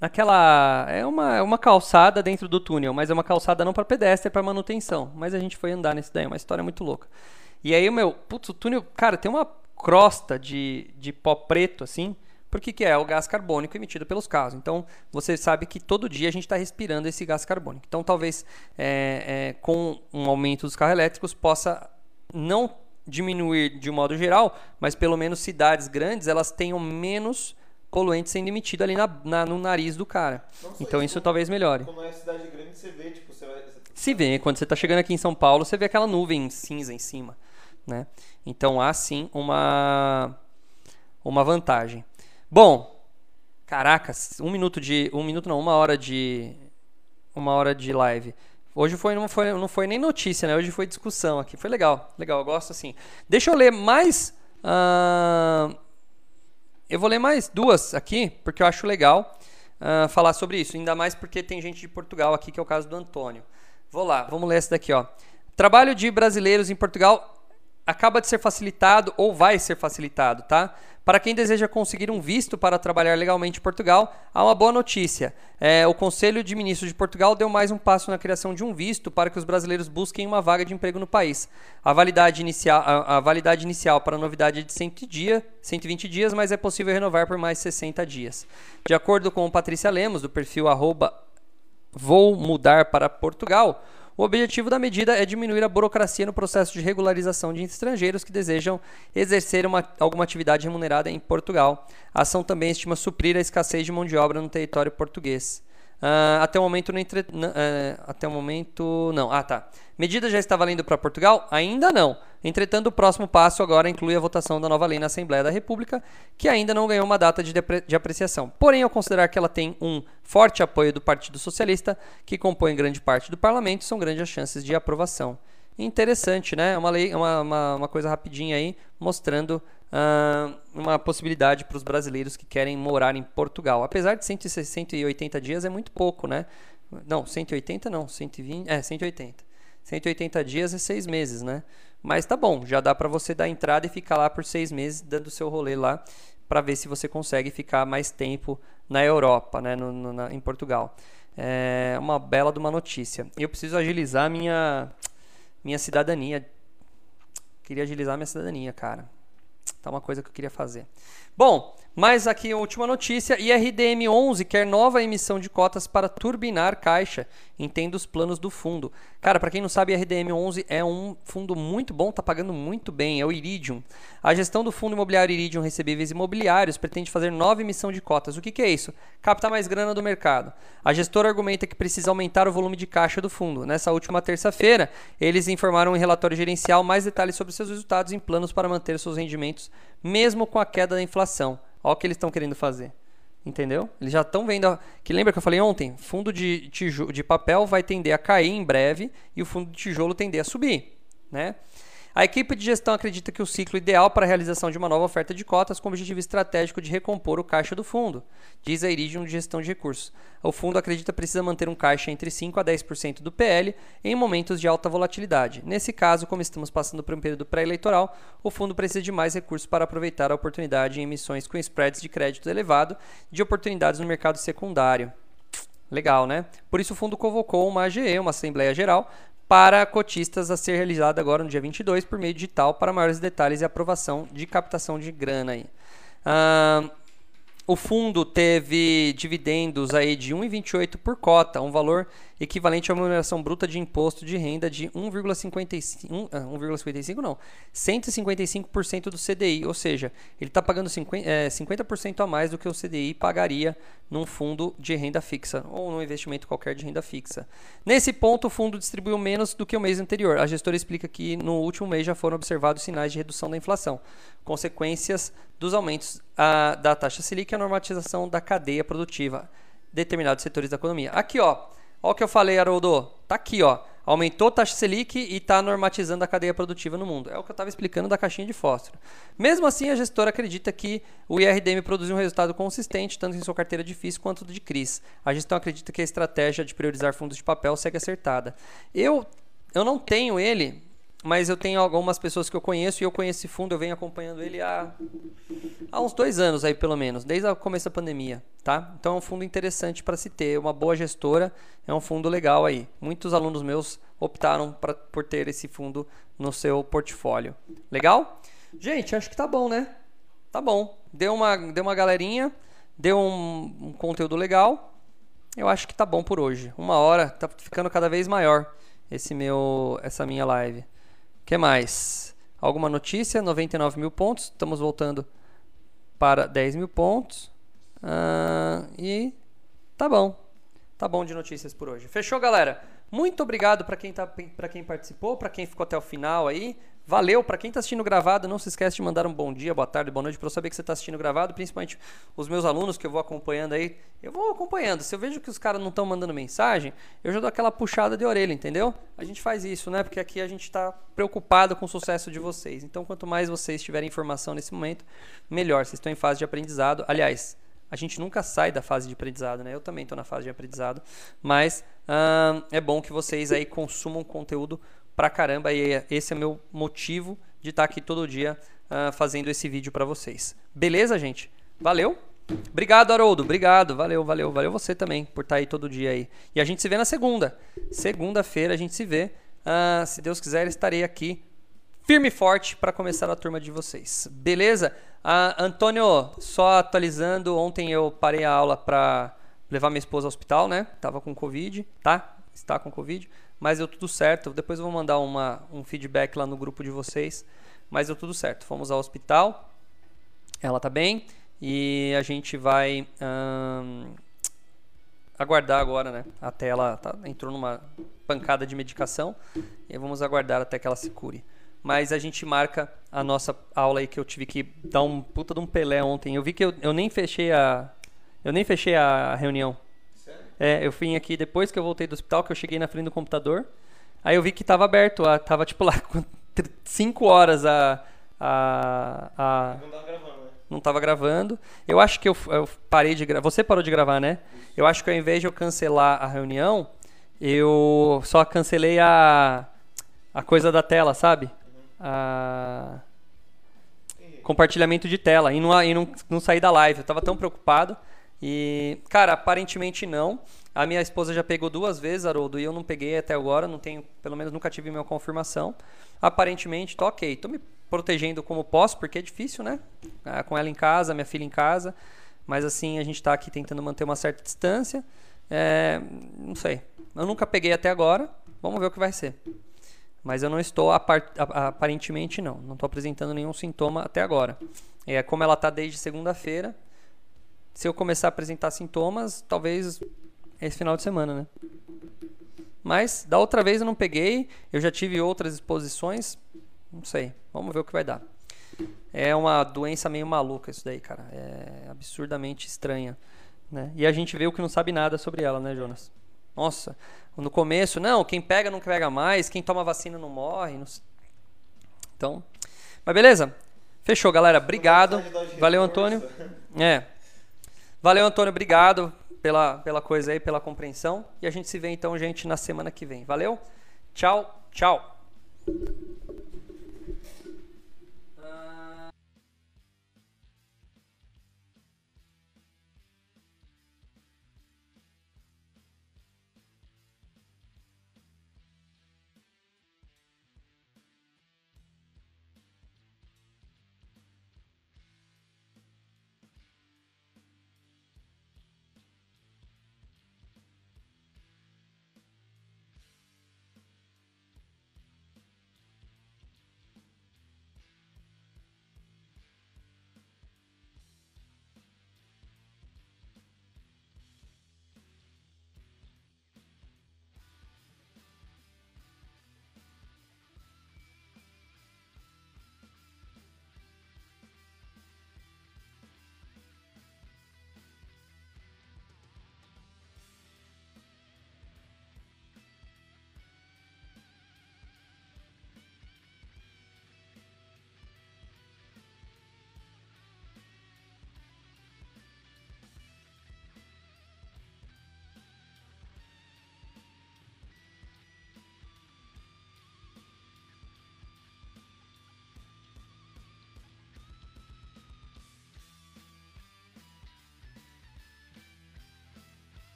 naquela é uma, é uma calçada dentro do túnel, mas é uma calçada não para pedestre, é para manutenção. Mas a gente foi andar nesse daí, é uma história muito louca. E aí meu, putz, o túnel, cara, tem uma crosta de, de pó preto assim, por que, que é? o gás carbônico emitido pelos carros. Então, você sabe que todo dia a gente está respirando esse gás carbônico. Então, talvez é, é, com um aumento dos carros elétricos possa não diminuir de modo geral, mas pelo menos cidades grandes elas tenham menos poluente sendo emitido ali na, na, no nariz do cara. então isso, isso talvez melhore. Quando é cidade grande, você vê, tipo, você vai... Se vê, quando você está chegando aqui em São Paulo, você vê aquela nuvem cinza em cima. Né? Então há sim uma, uma vantagem. Bom, caracas, um minuto de. Um minuto não, uma hora de. Uma hora de live. Hoje foi, não, foi, não foi nem notícia, né? Hoje foi discussão aqui. Foi legal, legal, eu gosto assim. Deixa eu ler mais. Uh, eu vou ler mais duas aqui, porque eu acho legal uh, falar sobre isso. Ainda mais porque tem gente de Portugal aqui, que é o caso do Antônio. Vou lá, vamos ler essa daqui, ó. Trabalho de brasileiros em Portugal acaba de ser facilitado ou vai ser facilitado, tá? Para quem deseja conseguir um visto para trabalhar legalmente em Portugal, há uma boa notícia. É, o Conselho de Ministros de Portugal deu mais um passo na criação de um visto para que os brasileiros busquem uma vaga de emprego no país. A validade inicial, a, a validade inicial para a novidade é de 100 dia, 120 dias, mas é possível renovar por mais 60 dias. De acordo com Patrícia Lemos, do perfil arroba Vou Mudar para Portugal, o objetivo da medida é diminuir a burocracia no processo de regularização de estrangeiros que desejam exercer uma, alguma atividade remunerada em Portugal. A ação também estima suprir a escassez de mão de obra no território português. Uh, até o momento não entre... uh, até o momento não. Ah, tá. Medida já está valendo para Portugal? Ainda não. Entretanto, o próximo passo agora inclui a votação da nova lei na Assembleia da República, que ainda não ganhou uma data de, de apreciação. Porém, ao considerar que ela tem um forte apoio do Partido Socialista, que compõe grande parte do parlamento, são grandes chances de aprovação. Interessante, né? Uma lei, uma, uma, uma coisa rapidinha aí, mostrando uh, uma possibilidade para os brasileiros que querem morar em Portugal. Apesar de 180 dias é muito pouco, né? Não, 180 não, 120, é 180. 180 dias é seis meses, né? Mas tá bom, já dá para você dar entrada e ficar lá por seis meses dando seu rolê lá para ver se você consegue ficar mais tempo na Europa, né? No, no, na, em Portugal. É uma bela de uma notícia. Eu preciso agilizar minha minha cidadania. Queria agilizar minha cidadania, cara. Tá uma coisa que eu queria fazer. Bom, mais aqui a última notícia. IRDM11 quer nova emissão de cotas para turbinar caixa. Entenda os planos do fundo. Cara, para quem não sabe, IRDM11 é um fundo muito bom, tá pagando muito bem. É o Iridium. A gestão do fundo imobiliário Iridium Recebíveis Imobiliários pretende fazer nova emissão de cotas. O que, que é isso? Captar mais grana do mercado. A gestora argumenta que precisa aumentar o volume de caixa do fundo. Nessa última terça-feira, eles informaram em relatório gerencial mais detalhes sobre seus resultados em planos para manter seus rendimentos, mesmo com a queda da inflação. Olha o que eles estão querendo fazer. Entendeu? Eles já estão vendo. Que lembra que eu falei ontem? Fundo de, tijolo, de papel vai tender a cair em breve e o fundo de tijolo tender a subir. Né? A equipe de gestão acredita que o ciclo ideal para a realização de uma nova oferta de cotas com o objetivo estratégico de recompor o caixa do fundo, diz a Iridium de Gestão de Recursos. O fundo acredita precisa manter um caixa entre 5% a 10% do PL em momentos de alta volatilidade. Nesse caso, como estamos passando por um período pré-eleitoral, o fundo precisa de mais recursos para aproveitar a oportunidade em emissões com spreads de crédito elevado de oportunidades no mercado secundário. Legal, né? Por isso o fundo convocou uma AGE, uma Assembleia Geral, para cotistas a ser realizada agora no dia 22 por meio digital para maiores detalhes e aprovação de captação de grana aí. Uh, o fundo teve dividendos aí de 1,28 por cota, um valor equivalente a uma remuneração bruta de imposto de renda de 1,55, 1,55 ah, não, 155% do CDI, ou seja, ele está pagando 50%, é, 50% a mais do que o CDI pagaria num fundo de renda fixa ou num investimento qualquer de renda fixa. Nesse ponto, o fundo distribuiu menos do que o mês anterior. A gestora explica que no último mês já foram observados sinais de redução da inflação, consequências dos aumentos a, da taxa Selic e a normatização da cadeia produtiva determinados setores da economia. Aqui, ó, Olha o que eu falei, Haroldo. Tá aqui, ó. Aumentou a taxa Selic e está normatizando a cadeia produtiva no mundo. É o que eu estava explicando da caixinha de fósforo. Mesmo assim, a gestora acredita que o IRDM produziu um resultado consistente, tanto em sua carteira de FIIs quanto de CRIs. A gestão acredita que a estratégia de priorizar fundos de papel segue acertada. Eu, eu não tenho ele, mas eu tenho algumas pessoas que eu conheço e eu conheço esse fundo, eu venho acompanhando ele há, há uns dois anos aí pelo menos, desde o começo da pandemia, tá? Então é um fundo interessante para se ter, uma boa gestora, é um fundo legal aí. Muitos alunos meus optaram pra, por ter esse fundo no seu portfólio. Legal? Gente, acho que tá bom, né? Tá bom. Deu uma, deu uma galerinha, deu um, um conteúdo legal. Eu acho que tá bom por hoje. Uma hora, tá ficando cada vez maior esse meu, essa minha live que mais? Alguma notícia? 99 mil pontos. Estamos voltando para 10 mil pontos. Uh, e tá bom. Tá bom de notícias por hoje. Fechou, galera? Muito obrigado para quem, tá, quem participou, para quem ficou até o final aí. Valeu, para quem está assistindo gravado, não se esquece de mandar um bom dia, boa tarde, boa noite para eu saber que você está assistindo gravado, principalmente os meus alunos que eu vou acompanhando aí. Eu vou acompanhando. Se eu vejo que os caras não estão mandando mensagem, eu já dou aquela puxada de orelha, entendeu? A gente faz isso, né? Porque aqui a gente está preocupado com o sucesso de vocês. Então, quanto mais vocês tiverem informação nesse momento, melhor. Vocês estão em fase de aprendizado. Aliás, a gente nunca sai da fase de aprendizado, né? Eu também estou na fase de aprendizado, mas é bom que vocês aí consumam conteúdo pra caramba e esse é meu motivo de estar tá aqui todo dia uh, fazendo esse vídeo para vocês. Beleza, gente? Valeu? Obrigado, Haroldo. Obrigado. Valeu, valeu, valeu você também por estar tá aí todo dia aí. E a gente se vê na segunda. Segunda-feira a gente se vê. Uh, se Deus quiser, estarei aqui firme e forte para começar a turma de vocês. Beleza? Uh, Antônio, só atualizando, ontem eu parei a aula para levar minha esposa ao hospital, né? Tava com Covid, tá? Está com Covid mas deu tudo certo. Depois eu vou mandar uma, um feedback lá no grupo de vocês, mas deu tudo certo. Fomos ao hospital, ela tá bem e a gente vai hum, aguardar agora, né? Até ela tá, entrou numa pancada de medicação e vamos aguardar até que ela se cure. Mas a gente marca a nossa aula aí que eu tive que dar um puta de um pelé ontem. Eu vi que eu, eu nem fechei a eu nem fechei a reunião. É, eu fui aqui depois que eu voltei do hospital, que eu cheguei na frente do computador. Aí eu vi que tava aberto, a, tava tipo lá 5 horas a. a, a não tava gravando, né? Não tava gravando. Eu acho que eu, eu parei de gravar. Você parou de gravar, né? Eu acho que ao invés de eu cancelar a reunião, eu só cancelei a, a coisa da tela, sabe? Uhum. A compartilhamento de tela e não, e não, não sair da live. Eu tava tão preocupado. E, cara, aparentemente não. A minha esposa já pegou duas vezes, Haroldo, e eu não peguei até agora, não tenho, pelo menos nunca tive minha confirmação. Aparentemente, tô ok. Tô me protegendo como posso, porque é difícil, né? Ah, com ela em casa, minha filha em casa. Mas assim, a gente tá aqui tentando manter uma certa distância. É, não sei. Eu nunca peguei até agora. Vamos ver o que vai ser. Mas eu não estou, aparentemente não. Não estou apresentando nenhum sintoma até agora. É como ela tá desde segunda-feira se eu começar a apresentar sintomas, talvez esse final de semana, né? Mas da outra vez eu não peguei, eu já tive outras exposições, não sei, vamos ver o que vai dar. É uma doença meio maluca isso daí, cara, é absurdamente estranha, né? E a gente vê o que não sabe nada sobre ela, né, Jonas? Nossa, no começo, não, quem pega não pega mais, quem toma vacina não morre. Não... Então, mas beleza? Fechou, galera. Obrigado. Valeu, Antônio. É. Valeu, Antônio. Obrigado pela, pela coisa aí, pela compreensão. E a gente se vê então, gente, na semana que vem. Valeu? Tchau, tchau.